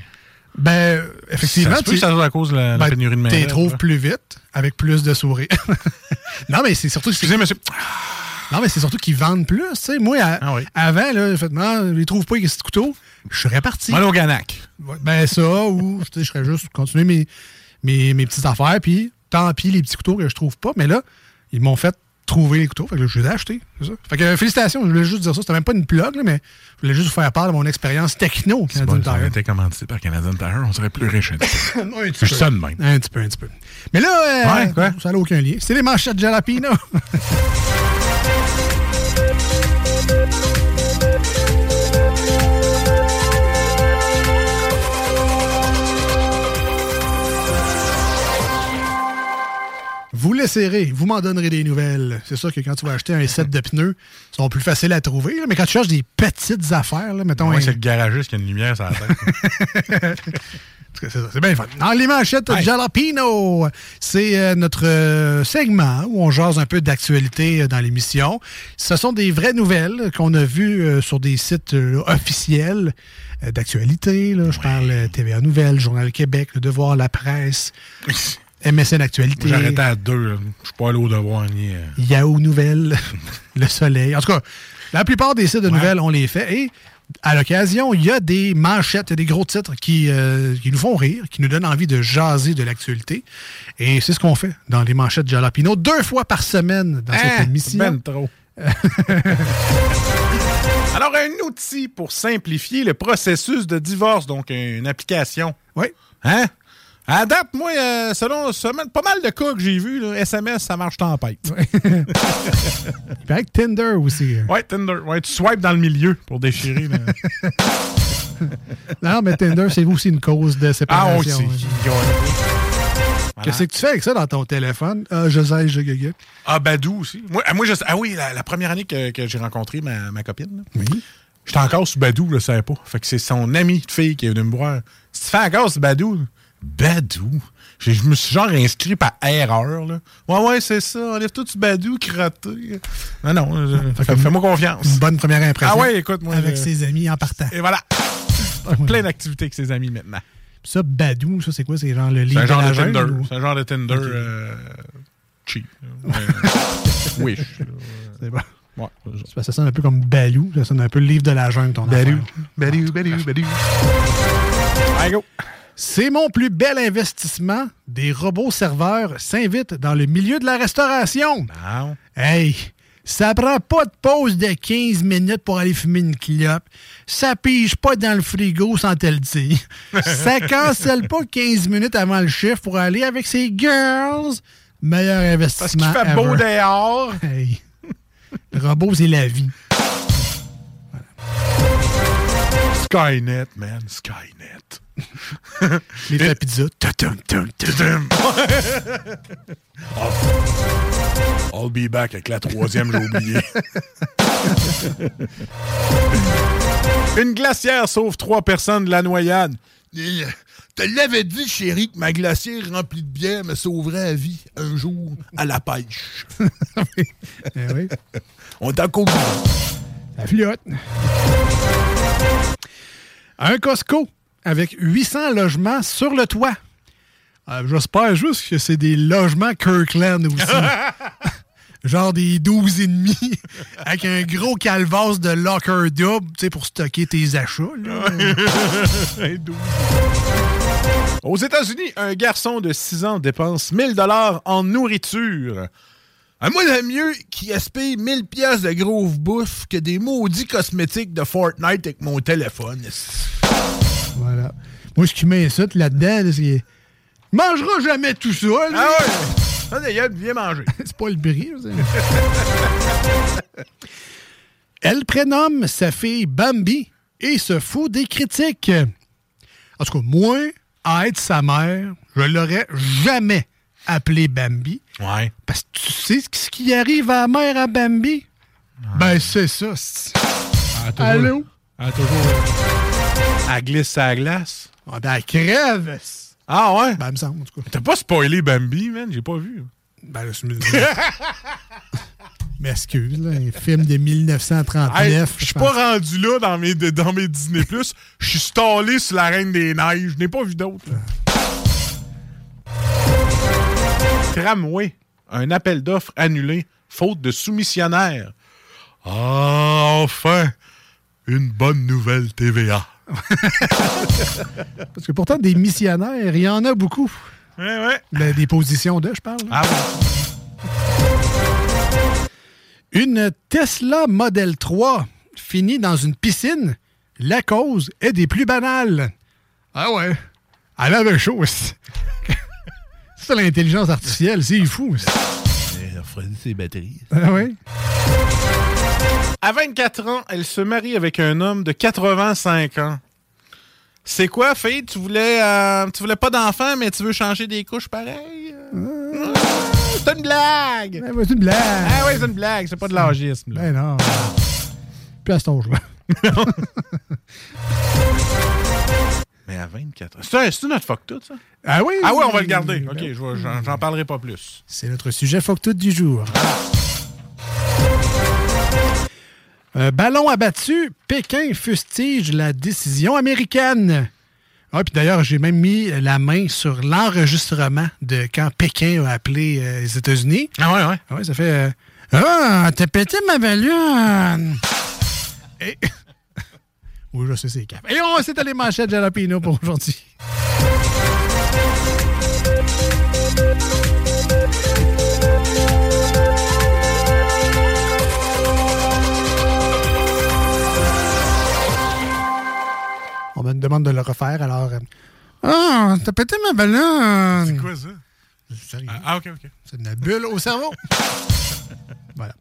Ben, effectivement, Ça se peut que ça soit à cause de la, la ben, pénurie de main t'es trouves plus vite, avec plus de souris. non, mais c'est surtout... Excusez, monsieur. Non, mais c'est surtout qu'ils vendent plus. tu sais. Moi, à- Ah oui. avant, là, effectivement, ils trouvent pas avec ce couteau. Je serais parti. Mal au Ganac. Ben ça, ou tu je serais juste continuer mes, mes, mes petites affaires, puis tant pis les petits couteaux que je trouve pas. Mais là, ils m'ont fait trouver les couteaux. Fait que là, je les ai achetés. Ça. Fait que euh, félicitations, je voulais juste dire ça. C'était même pas une plug, là, mais je voulais juste vous faire part de mon expérience techno Canadian bon, Tire. été commandité par Canadian Tire, on serait plus riche. un petit peu. Je peu. sonne même. Un petit peu, un petit peu. Mais là, euh, Ouais, quoi? ça n'a aucun lien. C'est les manchettes Jalapino. Vous l'essayerez, vous m'en donnerez des nouvelles. C'est sûr que quand tu vas acheter un set de pneus, ils sont plus faciles à trouver. là, mais quand tu cherches des petites affaires, là, mettons Ouais, un- c'est le garagiste qui a une lumière sur la tête. En tout cas, c'est ça, c'est bien fun. Dans les manchettes Ouais. Jalapino, c'est euh, notre euh, segment où on jase un peu d'actualité euh, dans l'émission. Ce sont des vraies nouvelles qu'on a vues euh, sur des sites euh, officiels euh, d'actualité. là. Je parle euh, TVA Nouvelles, Journal Québec, Le Devoir, La Presse, MSN Actualité, arrêté à deux. Je suis pas allé au devoir ni. euh, Yahoo Nouvelles, Le Soleil. En tout cas, la plupart des sites de nouvelles, on les fait. Et à l'occasion, il y a des manchettes, il y a des gros titres qui, euh, qui nous font rire, qui nous donnent envie de jaser de l'actualité. Et c'est ce qu'on fait dans les manchettes Jalapino, deux fois par semaine dans Hein? cette émission. Ben trop. Alors, un outil pour simplifier le processus de divorce, donc une application. Oui. Hein? À date, moi, euh, selon, pas mal de cas que j'ai vus, là, SMS, ça marche tempête. Il paraît que Tinder aussi. hein. Ouais, Tinder. Ouais, tu swipes dans le milieu pour déchirer. là. Non, mais Tinder, c'est aussi une cause de ah, séparation. aussi. hein. Qu'est-ce que tu fais avec ça dans ton téléphone? Ah, sais, je gaga. Ah, Badou aussi. Moi, ah, moi, je ah oui, la, la première année que, que j'ai rencontré ma, ma copine, là, Oui. j'étais encore sur Badou, je le savais pas. Fait que c'est son ami de fille qui est venu me voir. Si tu fais encore sur Badou, Badou? Je me suis genre inscrit par erreur. Là. Ouais, ouais, c'est ça. Enlève tout du Badou, crotté. Non, non, je- fais-moi confiance. Une bonne première impression. Ah ouais, écoute, moi. Avec je- ses amis en partant. Et voilà. Plein d'activités avec ses amis maintenant. Puis ça, Badou, ça, c'est quoi? C'est genre le C'est livre un genre de la de Tinder. ou- C'est un genre de Tinder Ok. euh, cheap. Wish. C'est bon. Ouais. C'est Ça sonne un peu comme Balou. Ça sonne un peu le livre de la jungle, ton Badou, affaire. Badou, Badou, Badou. Allez, go. C'est mon plus bel investissement. Des robots serveurs s'invitent dans le milieu de la restauration. Non. Hey, ça prend pas de pause de 15 minutes pour aller fumer une clope. Ça pige pas dans le frigo sans te le dire. Ça cancelle pas 15 minutes avant le chiffre pour aller avec ses girls. Meilleur Parce qu'il investissement. fait beau dehors. Hey. Le robot, c'est la vie. Skynet, man. Skynet. Les la pizza. Tatum, tum, tum. I'll be back avec la troisième, j'ai oublié. Une glacière sauve trois personnes de la noyade. Euh, Te l'avais dit, chérie, que ma glacière remplie de bière me sauverait la vie un jour à la pêche. Eh oui. On t'en couvre. La flotte. Un Costco avec 800 logements sur le toit. Euh, J'espère juste que c'est des logements Kirkland aussi. Genre des 12 et demi avec un gros calvasse de locker double, tu sais, pour stocker tes achats. là. Aux États-Unis, un garçon de 6 ans dépense 1000 dollars en nourriture. À moi, le mieux qui aspire 1000 pièces de grosse bouffe que des maudits cosmétiques de Fortnite avec mon téléphone. Voilà. Moi, ce qui m'incite là-dedans, là, c'est. Mangera jamais tout ça. là. Ah ouais! Ça, d'ailleurs, viens manger. c'est pas le bris. Elle prénomme sa fille Bambi et se fout des critiques. En tout cas, moi, à être sa mère, je l'aurais jamais appelée Bambi. Ouais. Parce que tu sais ce qui arrive à la mère à Bambi? Ben, c'est ça. Ah, toujours- Allô? Ah, toujours. Elle glisse sa glace. Ah, ben, elle crève. Ah ouais? Ben, me semble, en tout cas. T'as pas spoilé Bambi, man? J'ai pas vu. Ben, là, je me M'excuse, là, un film de 1939. Hey, Je suis pas rendu là dans mes, dans mes Disney+. Je suis stallé sur la Reine des Neiges. Je n'ai pas vu d'autres. Tramway. Un appel d'offres annulé, faute de soumissionnaire. Ah, enfin! Une bonne nouvelle TVA. Parce que pourtant, des missionnaires, il y en a beaucoup. Ouais, ouais. Ben, des positions de, je parle. Ah bon? Une Tesla Model 3 finit dans une piscine. La cause est des plus banales. Ah ouais. Elle avait chaud. aussi. C'est l'intelligence artificielle, c'est fou. refroidit ses batteries. Ah ouais. À 24 ans, elle se marie avec un homme de 85 ans. C'est quoi, fille? Tu voulais, euh, tu voulais pas d'enfant, mais tu veux changer des couches pareil? Ah, c'est une blague! Ben, c'est une blague. Ah oui, c'est une blague, c'est pas de l'âgisme. là. Ben non. Puis à cet âge-là. Mais à 24 ans. C'est notre fuck tout, ça? Ah oui? Ah oui, on va le garder. Ben OK, j'en parlerai pas plus. C'est notre sujet fuck tout du jour. Un ballon abattu, Pékin fustige la décision américaine. Ah, puis d'ailleurs, j'ai même mis la main sur l'enregistrement de quand Pékin a appelé euh, les États-Unis. Ah ouais, ouais. Ah ouais, ça fait euh, Ah, t'as pété ma ballonne! Et... Oui, je sais, c'est cap. Et on s'est allé manchettes Jalapino pour aujourd'hui. On me demande de le refaire, alors. Euh, ah, t'as pété ma ballon! C'est quoi ça? Ah, ah, ok, ok. C'est une bulle au cerveau! voilà.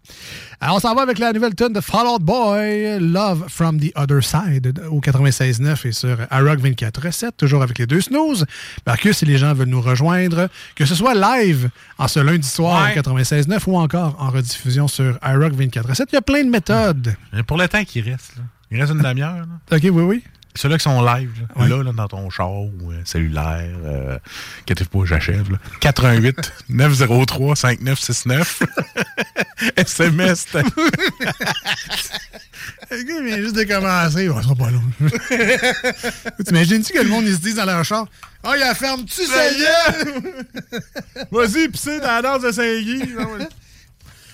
Alors, on s'en va avec la nouvelle tune de Fall Out Boy, Love from the Other Side, au 96.9 et sur iRock 24.7, toujours avec les deux snooze. Marcus, si les gens veulent nous rejoindre, que ce soit live en ce lundi soir Ouais. au 96.9 ou encore en rediffusion sur iRock 24.7, il y a plein de méthodes. Pour le temps qui reste, là. il reste une demi-heure. OK, oui, oui. Ceux-là qui sont live, là, là, là, dans ton char ou euh, cellulaire, euh, inquiétez pas, j'achève. là. 88 903 5969. SMS. Le gars vient juste de commencer. Ça sera pas long. T'imagines-tu que le monde, ils se disent dans leur char, « Oh, il a ferme-tu sa gueule? Vas-y, pissez dans la danse de Saint-Guy.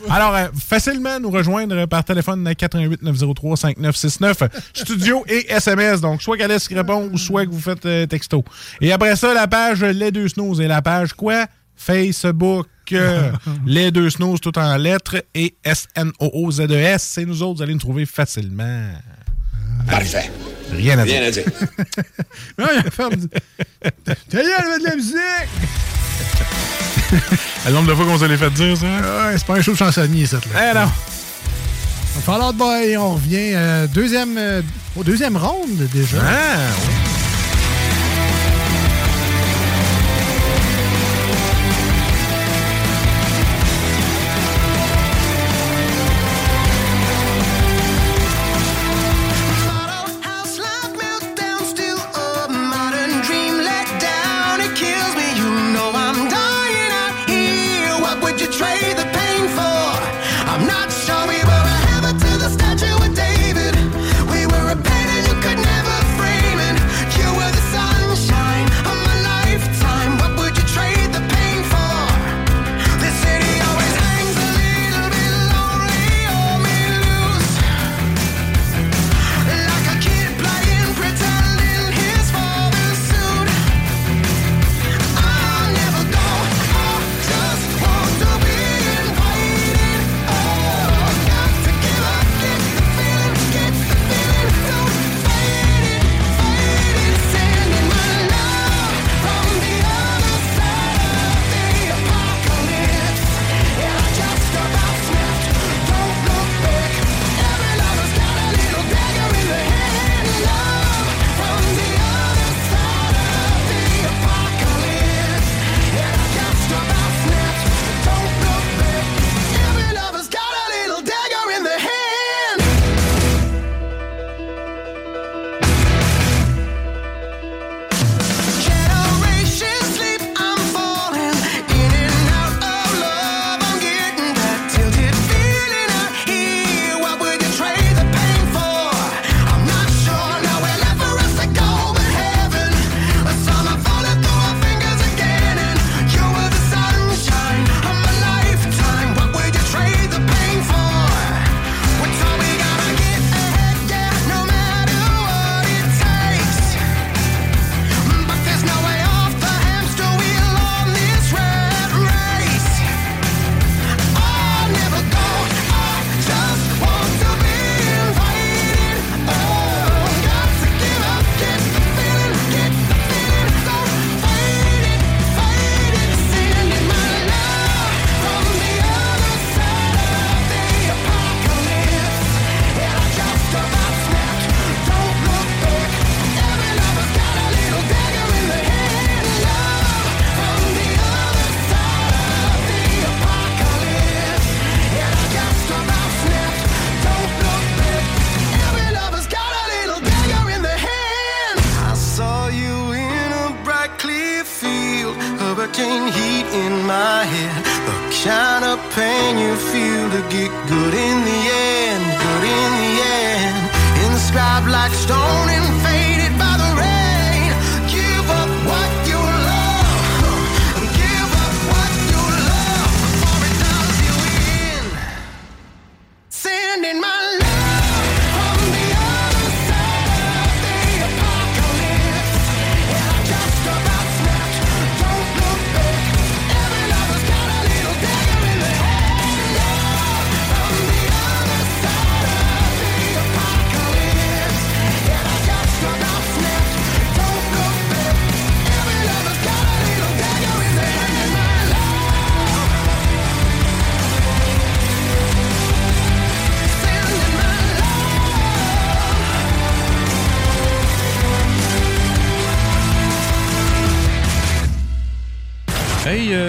Alors, euh, facilement nous rejoindre par téléphone à 88 903 5969, studio et SMS. Donc, soit qu'Alice répond ou soit que vous faites euh, texto. Et après ça, la page Les Deux Snooze. Et la page quoi? Facebook. euh, les Deux Snooze, tout en lettres. Et S-N-O-O-Z-E-S. E C'est nous autres, vous allez nous trouver facilement. Parfait. Rien à dire. Rien à dire. Non, il a gueule, met de la musique! Le nombre de fois qu'on se l'est fait dire, ça? Ouais, c'est pas un show de chansonnier, cette là. Eh non. Fall Out Boy, on revient euh, deuxième, euh, au deuxième ronde déjà. Ah, oui.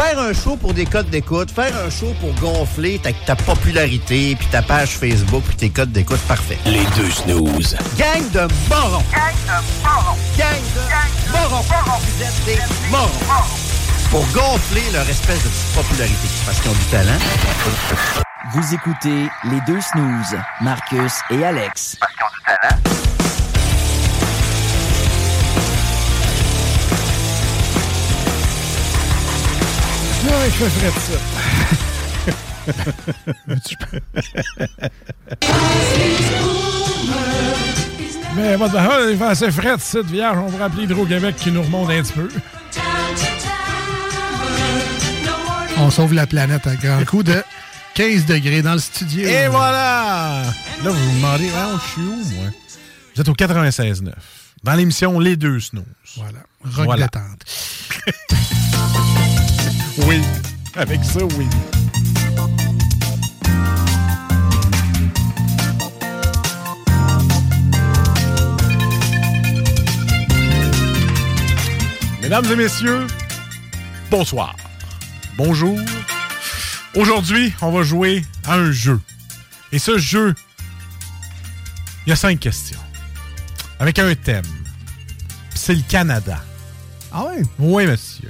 Faire un show pour des codes d'écoute, faire un show pour gonfler ta, ta popularité, puis ta page Facebook, puis tes codes d'écoute, parfait. Les deux snooze. Gang de morons! Gang de morons! Gang de morons! Vous êtes des morons! Pour gonfler leur espèce de petite popularité, parce qu'ils ont du talent. Vous écoutez les deux snooze, Marcus et Alex. Ouais, je fais frais Mais the hell, il fait assez frais, cette vierge. On va appeler Hydro-Québec qui nous remonte un petit peu. On sauve la planète à grand coup de 15 degrés dans le studio. Et voilà! Là, vous vous demandez, je suis où, moi? Vous êtes au 96.9. Dans l'émission Les Deux Snooze. Voilà. Rock détente. oui. Avec ça, oui. Mesdames et messieurs, bonsoir. Bonjour. Aujourd'hui, on va jouer à un jeu. Et ce jeu, il y a cinq questions. Avec un thème. C'est le Canada. Ah ouais? Oui, monsieur.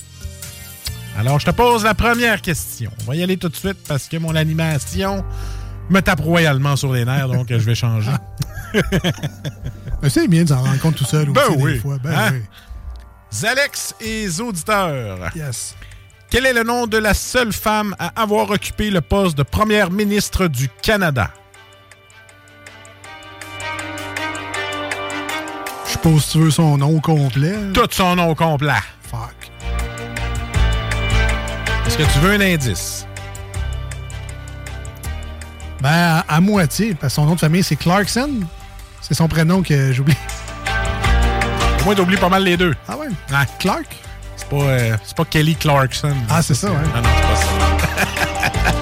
Alors, je te pose la première question. On va y aller tout de suite parce que mon animation me tape royalement sur les nerfs, donc je vais changer. Ben, c'est bien de s'en rendre compte tout seul aussi Ben des oui. fois. Ben Hein? oui. Alex et les auditeurs. Yes. Quel est le nom de la seule femme à avoir occupé le poste de première ministre du Canada? Je suppose que tu veux son nom complet. Tout son nom complet. Que tu veux un indice? Ben, à, à moitié, parce que son nom de famille, c'est Clarkson. C'est son prénom que j'oublie. Au moins, t'oublies pas mal les deux. Ah ouais? Clark? C'est pas, euh, c'est pas Kelly Clarkson. Ah, c'est ça, ouais. Non, non, c'est pas ça.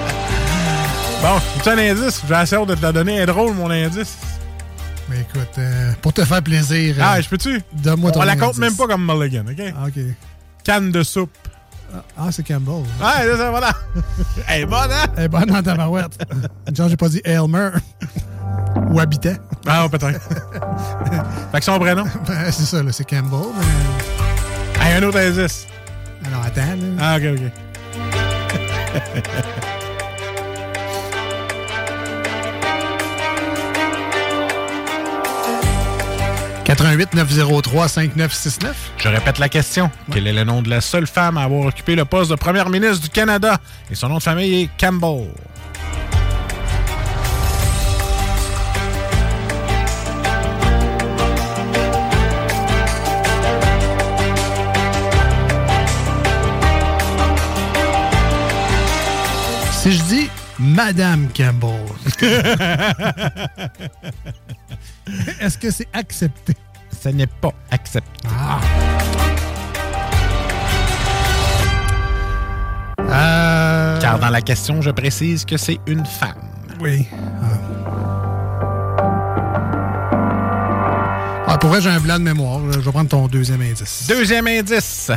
bon, tu un indice? J'ai assez hâte de te la donner. Elle est drôle, mon indice. Mais écoute, euh, pour te faire plaisir. euh, Ah, je peux-tu? Donne-moi ton On la compte même pas comme Mulligan, OK? Ah, OK. Canne de soupe. Ah, c'est Campbell. Ouais, c'est ça, voilà. Elle est bonne, hein? Elle est bonne dans ta marouette. Genre, j'ai pas dit Elmer. Ou Habitant. Ah, peut-être. fait que son prénom? Ben, c'est ça, là, c'est Campbell. Mais... Hey, un autre indice. Alors, attends, là. Ah, OK, OK. 88 903 5969. Je répète la question. Quel est le nom de la seule femme à avoir occupé le poste de première ministre du Canada? Et son nom de famille est Campbell. Si je dis Madame Campbell, est-ce que c'est accepté? Ce n'est pas accepté. Ah. Euh, Car dans la question, je précise que c'est une femme. Oui. Ah, pour vrai, j'ai un blanc de mémoire. Je vais prendre ton deuxième indice. Deuxième indice.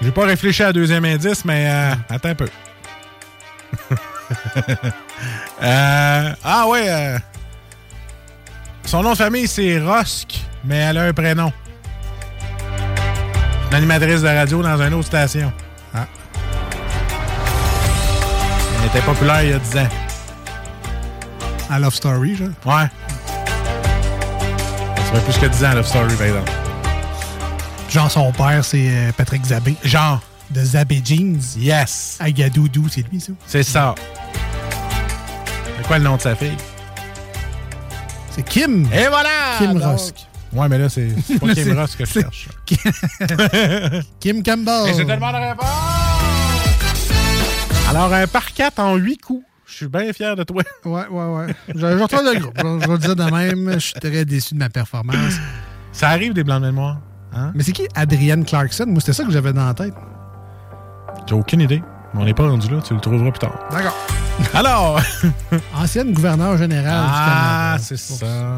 J'ai pas réfléchi à deuxième indice, mais euh, attends un peu. Euh, ah ouais. Son nom de famille, c'est Rosk, mais elle a un prénom. Une animatrice de radio dans une autre station. Ah. Elle était populaire il y a 10 ans. À Love Story, genre. Ouais. Ça fait plus que 10 ans, Love Story, par exemple. Genre, son père, c'est euh, Patrick Zabé. Genre. De Zabé Jeans. Yes. Agadoudou, c'est lui, ça? C'est ça. C'est quoi le nom de sa fille? C'est Kim. Et voilà! Kim Donc- Rusk. Ouais, mais là, c'est pas Là, Kim Ross que je cherche. Kim Campbell. Et c'est tellement de! Alors, un par 4 en 8 coups. Je suis bien fier de toi. Ouais, ouais, ouais. Je, je le groupe. Je, je vais le dire de même. Je suis très déçu de ma performance. Ça arrive des blancs de mémoire. Hein? Mais c'est qui Adrienne Clarkson? Moi, c'était ça que j'avais dans la tête. J'ai aucune idée. Mais on n'est pas rendu là. Tu le trouveras plus tard. D'accord. Alors. Ancienne gouverneure générale Ah, du Canada. c'est ça.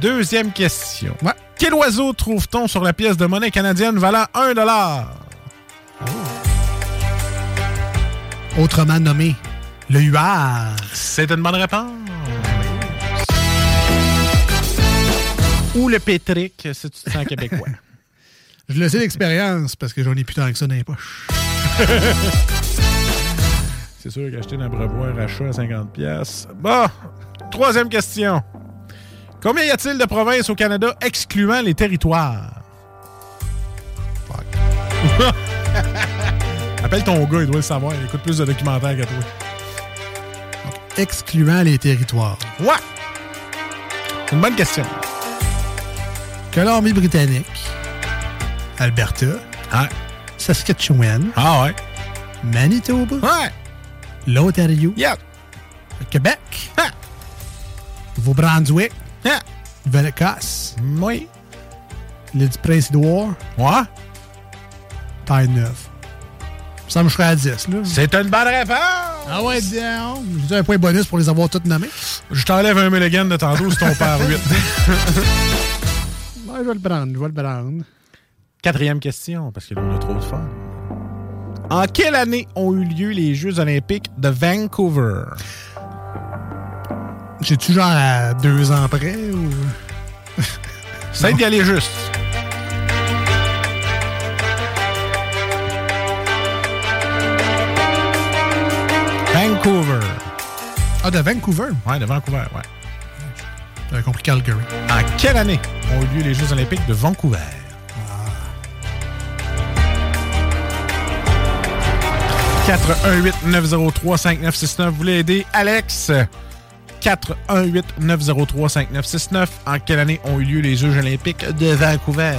Deuxième question. Quel oiseau trouve-t-on sur la pièce de monnaie canadienne valant 1 Autrement nommé le huard. C'est une bonne réponse. Ou le pétric, si tu te sens québécois. Je le sais d'expérience parce que j'en ai plus tant que ça dans les poches. C'est sûr qu'acheter un abreuvoir achat à 50$. piastres. Bon, troisième question. Combien y a-t-il de provinces au Canada excluant les territoires? Fuck. Appelle ton gars, il doit le savoir. Il écoute plus de documentaires que toi. Excluant les territoires. Ouais! C'est une bonne question. Colombie-Britannique. Alberta. Saskatchewan. Ah ouais. Manitoba. Ouais. L'Ontario. Yeah. Le Québec. Nouveau-Brunswick. Nouvelle-Écosse. Oui. L'île du Prince-Édouard. Ouais. Taille 9. Ça me serait à 10, là. C'est une bonne réponse! Ah ouais, down. J'ai un point bonus pour les avoir toutes nommées. Je t'enlève un mulligan de tantôt si ton père 8. Ouais, je vais le prendre, je vais le prendre. Quatrième question, parce que là, on a trop de fun. En quelle année ont eu lieu les Jeux olympiques de Vancouver? J'ai-tu genre à deux ans près ou? Ça d'y aller juste. Vancouver. Ah, de Vancouver? Ouais, de Vancouver, ouais. J'avais compris Calgary. En quelle année ont eu lieu les Jeux olympiques de Vancouver? 418-903-5969. Vous voulez aider Alex? 418-903-5969. En quelle année ont eu lieu les Jeux olympiques de Vancouver?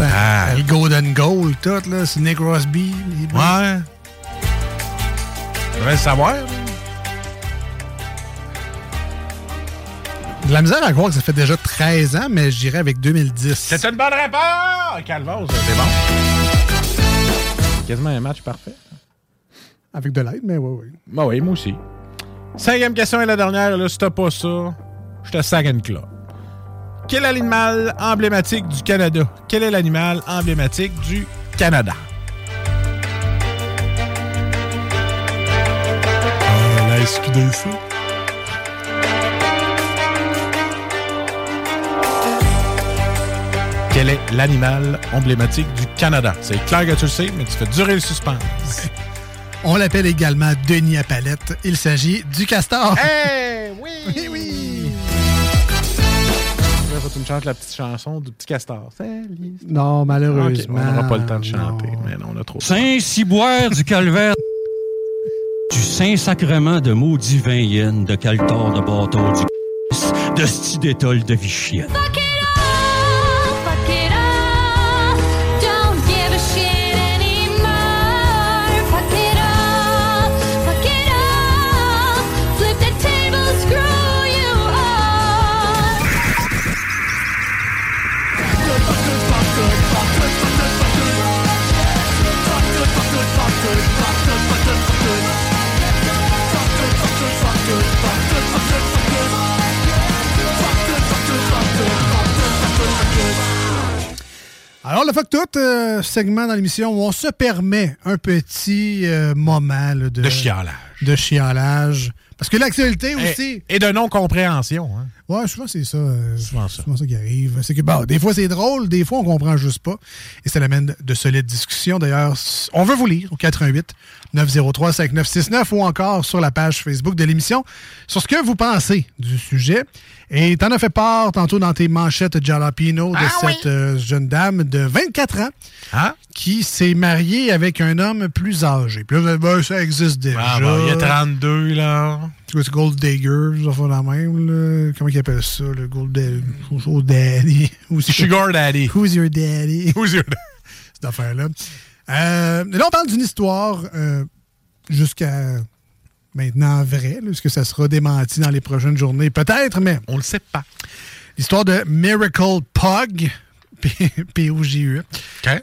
Ah. Le Golden Goal, tout, là. C'est Nick Rosby. les boys. Ouais. Je devrais le savoir. De la misère à croire que ça fait déjà 13 ans, mais je dirais avec 2010. C'est une bonne réponse! Calvose, c'est bon. Quasiment un match parfait. Avec de l'aide, mais oui, oui. Bah oui, moi aussi. Cinquième question et la dernière, là, si t'as pas ça, je te sac une clope. Quel est l'animal emblématique du Canada? Quel est l'animal emblématique du Canada? Ah, la SQDC. Quel est l'animal emblématique du Canada? C'est clair que tu le sais, mais tu fais durer le suspense. On l'appelle également Denis à palette. Il s'agit du castor. Hey! Oui! Oui, oui! Là, faut que tu me chantes la petite chanson du petit castor. Non, malheureusement. On n'aura pas le temps de chanter, mais non, on a trop. Saint-Ciboire du Calvaire. Du Saint-Sacrement de maudit vin de Caltor de bâton du de sti d'étole de Vichienne. Fuck Alors, le fuck tout, euh, segment dans l'émission où on se permet un petit euh, moment là, de, De chialage. De chialage. Parce que l'actualité aussi. Et, et de non-compréhension. Hein. Ouais, souvent c'est ça. euh, Souvent ça. ça qui arrive. C'est que, bon, des fois c'est drôle, des fois on comprend juste pas. Et ça l'amène de solides discussions. D'ailleurs, on veut vous lire au 88 903 5969 ou encore sur la page Facebook de l'émission sur ce que vous pensez du sujet. Et t'en as fait part tantôt dans tes manchettes Jalapino de Ah cette euh, jeune dame de 24 ans Ah? qui s'est mariée avec un homme plus âgé. Puis là, ben, ça existe déjà. Ah, bon, il y a 32, là. C'est Gold Digger, ça fait la même, là. Comment ils appellent ça, le Gold Daddy? Gold Daddy? Sugar Daddy. Who's your daddy? Who's your daddy? Cette affaire-là. Euh, là, on parle d'une histoire euh, jusqu'à maintenant vraie. Est-ce que ça sera démenti dans les prochaines journées? Peut-être, mais. On le sait pas. L'histoire de Miracle Pug, P-O-G-U,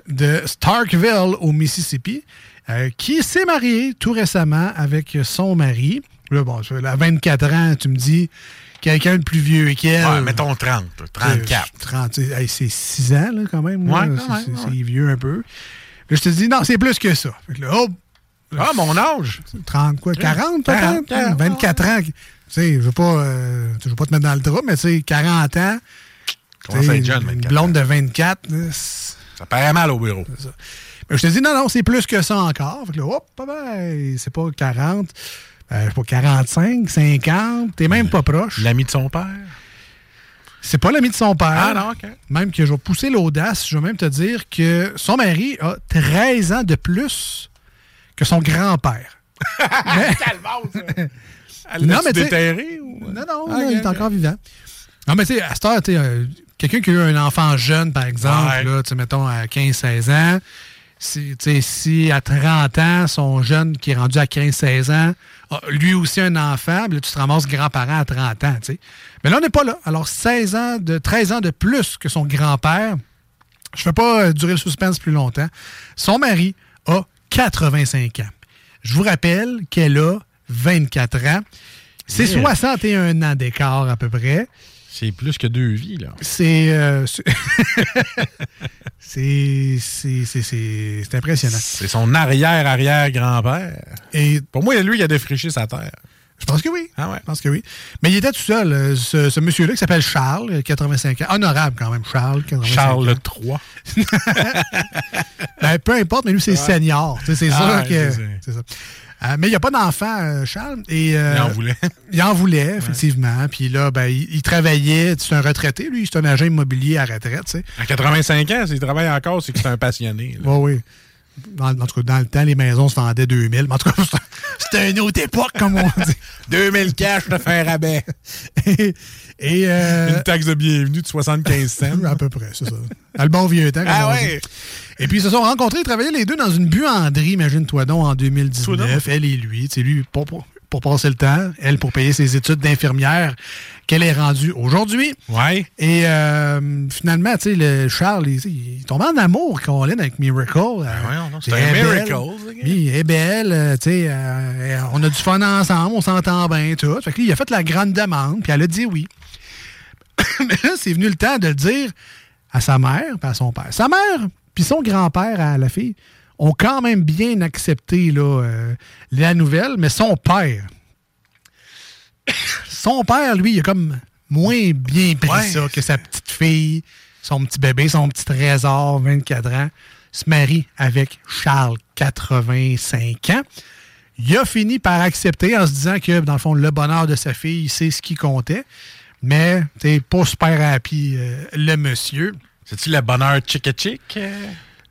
de Starkville au Mississippi, euh, qui s'est marié tout récemment avec son mari. Là, bon, a 24 ans, tu me dis, quelqu'un de plus vieux qu'elle. Ouais, mettons 30, 34. 30, hey, c'est 6 ans, là, quand même. Ouais, C'est- ouais. vieux un peu. Là, je te dis, non, c'est plus que ça. Fait que là, oh, Ah, mon âge. 30 quoi, 40 peut-être? 40, 24 ans. Tu sais, je veux pas, euh, je veux pas te mettre dans le drap, mais tu sais, 40 ans. À jeune, Une 24 blonde de 24. là, c'est- Ça paraît mal au bureau. mais je te dis, non, non, c'est plus que ça encore. Fait que là, hop, c'est pas 40, euh, pas 45, 50, t'es même pas proche. L'ami de son père? C'est pas l'ami de son père. Ah non, OK. Même que je vais pousser l'audace, je vais même te dire que son mari a 13 ans de plus que son grand-père. Elle Non, l'a-tu mais déterré ou- Non, non, Ah, non, il est encore vivant. Non, mais tu sais, à cette heure, tu euh, quelqu'un qui a eu un enfant jeune, par exemple, Ouais. là, mettons à 15-16 ans, si, si à 30 ans, son jeune qui est rendu à 15-16 ans, lui aussi un enfant, là, tu te ramasses grand-parent à 30 ans, tu sais. Mais là, on n'est pas là. Alors, 16 ans de, 13 ans de plus que son grand-père, je ne fais pas euh, durer le suspense plus longtemps. Son mari a 85 ans. Je vous rappelle qu'elle a 24 ans. C'est Yeah. 61 ans d'écart à peu près. C'est plus que deux vies, là. C'est. euh, c'est- impressionnant. C'est son arrière-arrière-grand-père. Et Pour moi, lui, il a défriché sa terre. Je pense que oui. Ah ouais. Je pense que oui. Mais il était tout seul, euh, ce, ce monsieur-là qui s'appelle Charles, euh, 85 ans. Honorable quand même, Charles, 85 Charles ans. III. Ben, peu importe, mais lui, c'est Ouais. senior. C'est Ah, sûr ouais, que. c'est ça. Euh, mais il n'y a pas d'enfant, euh, Charles. Et, euh, Il en voulait. Il en voulait, effectivement. Puis là, ben, il, il travaillait. C'est un retraité, lui. C'est un agent immobilier à retraite. À 85 ans, s'il travaille encore, c'est que c'est un passionné. Oui, oui. Dans, en tout cas, dans le temps, les maisons se vendaient 2000. Mais en tout cas, c'était- c'était une autre époque, comme on dit. 2000 cash, je te fais un rabais. et. Et, euh, Une taxe de bienvenue de 75 cents. à peu près, c'est ça. À le bon vieux temps. Ah ouais. Et puis, ils se sont rencontrés, ils travaillaient les deux dans une buanderie, imagine-toi donc, en 2019. Elle et lui. Tu sais, lui, pour, pour, pour passer le temps. Elle, pour payer ses études d'infirmière qu'elle est rendue aujourd'hui. Ouais. Et euh, finalement, tu sais, le Charles, il, il est tombé en amour, Colin, avec Miracle. Euh, voyons donc, c'est un miracle, gars. Oui, elle est belle, euh, tu sais, euh, on a du fun ensemble, on s'entend bien, tout. Fait que lui, il a fait la grande demande, puis elle a dit oui. Mais là, c'est venu le temps de le dire à sa mère, puis à son père. Sa mère, puis son grand-père à la fille, ont quand même bien accepté là, euh, la nouvelle, mais son père, son père, lui, il a comme moins bien pris Ouais. ça que sa petite fille, son petit bébé, son petit trésor, 24 ans, se marie avec Charles, 85 ans. Il a fini par accepter en se disant que, dans le fond, le bonheur de sa fille, c'est ce qui comptait. Mais, t'es pas super happy, euh, le monsieur. C'est-tu le bonheur chick-chick?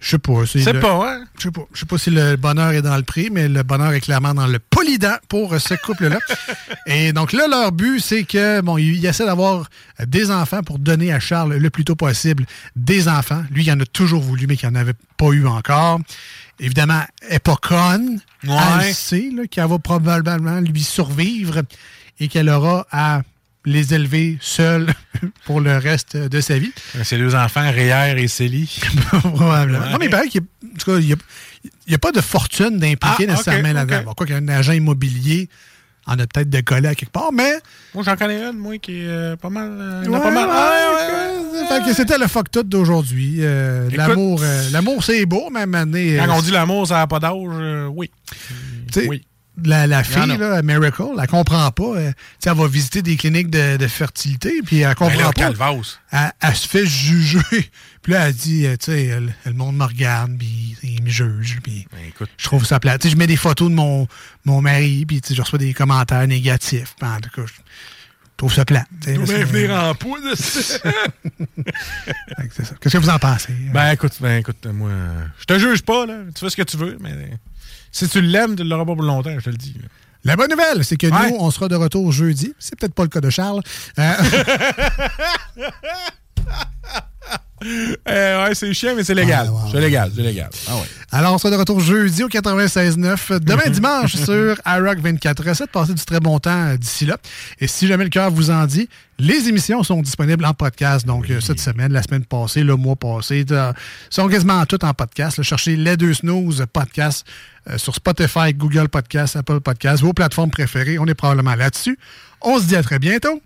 Je sais pas. C'est pas, hein? Je sais pas. Je sais pas si le bonheur est dans le prix, mais le bonheur est clairement dans le polydent pour ce couple-là. Et donc là, leur but, c'est que bon, ils ils essaient d'avoir des enfants pour donner à Charles le plus tôt possible des enfants. Lui, il en a toujours voulu, mais qu'il n'en avait pas eu encore. Évidemment, elle n'est pas conne. Ouais. Elle sait là, qu'elle va probablement lui survivre et qu'elle aura à les élever seule pour le reste de sa vie. C'est deux enfants, Réère et Célie. Probablement. Ouais. Non, mais il paraît qu'il n'y a, pas de fortune d'impliquer Ah, nécessairement ok, là-dedans. ok. Bon, quoi qu'un agent immobilier en a peut-être décollé à quelque part, mais. Moi, j'en connais une, moi, qui est euh, pas mal. euh, Ouais, pas mal. ouais, Ah, c'était le fuck tout d'aujourd'hui. Euh, l'amour, euh, l'amour c'est beau, moment donné, Quand euh, on dit l'amour, ça n'a pas d'âge, euh, oui. Oui. La, fille, là, Miracle, elle comprend pas. euh, elle va visiter des cliniques de, de fertilité, puis elle comprend Ben là, pas. Elle, elle se fait juger. Puis là, elle dit, euh, tu sais, le monde me regarde, puis il me juge, puis Ben, je trouve ça. Tu sais, je mets des photos de mon, mon mari, puis je reçois des commentaires négatifs. Puis en tout cas, je trouve ça Nous parce bien venir en poudre. Qu'est-ce que vous en pensez? ben, écoute, ben, écoute, moi, euh, je te juge pas, là. Tu fais ce que tu veux, mais euh, si tu l'aimes, tu l'auras pas pour longtemps, je te le dis. La bonne nouvelle, c'est que Ouais. nous, on sera de retour jeudi. C'est peut-être pas le cas de Charles. Euh, Euh, ouais, c'est chiant, mais c'est légal. Ouais, ouais, c'est légal, c'est légal. Ah ouais. Alors, on sera de retour jeudi au 96.9. Demain dimanche sur iRock 24.7. Passez du très bon temps euh, d'ici là. Et si jamais le cœur vous en dit, les émissions sont disponibles en podcast. Donc, euh, cette semaine, la semaine passée, le mois passé, euh, sont quasiment toutes en podcast. Là, cherchez les deux snooze podcast euh, sur Spotify, Google Podcast, Apple Podcast, vos plateformes préférées. On est probablement là-dessus. On se dit à très bientôt.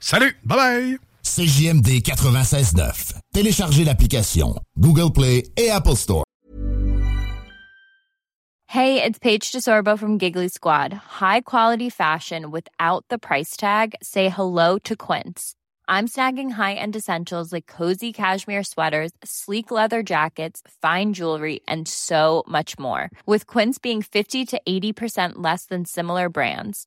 Salut! Bye bye! CJMD 96.9. Téléchargez l'application Google Play et Apple Store. Hey, it's Paige DeSorbo from Giggly Squad. High quality fashion without the price tag. Say hello to Quince. I'm snagging high-end essentials like cozy cashmere sweaters, sleek leather jackets, fine jewelry, and so much more. With Quince being 50 to 80% less than similar brands.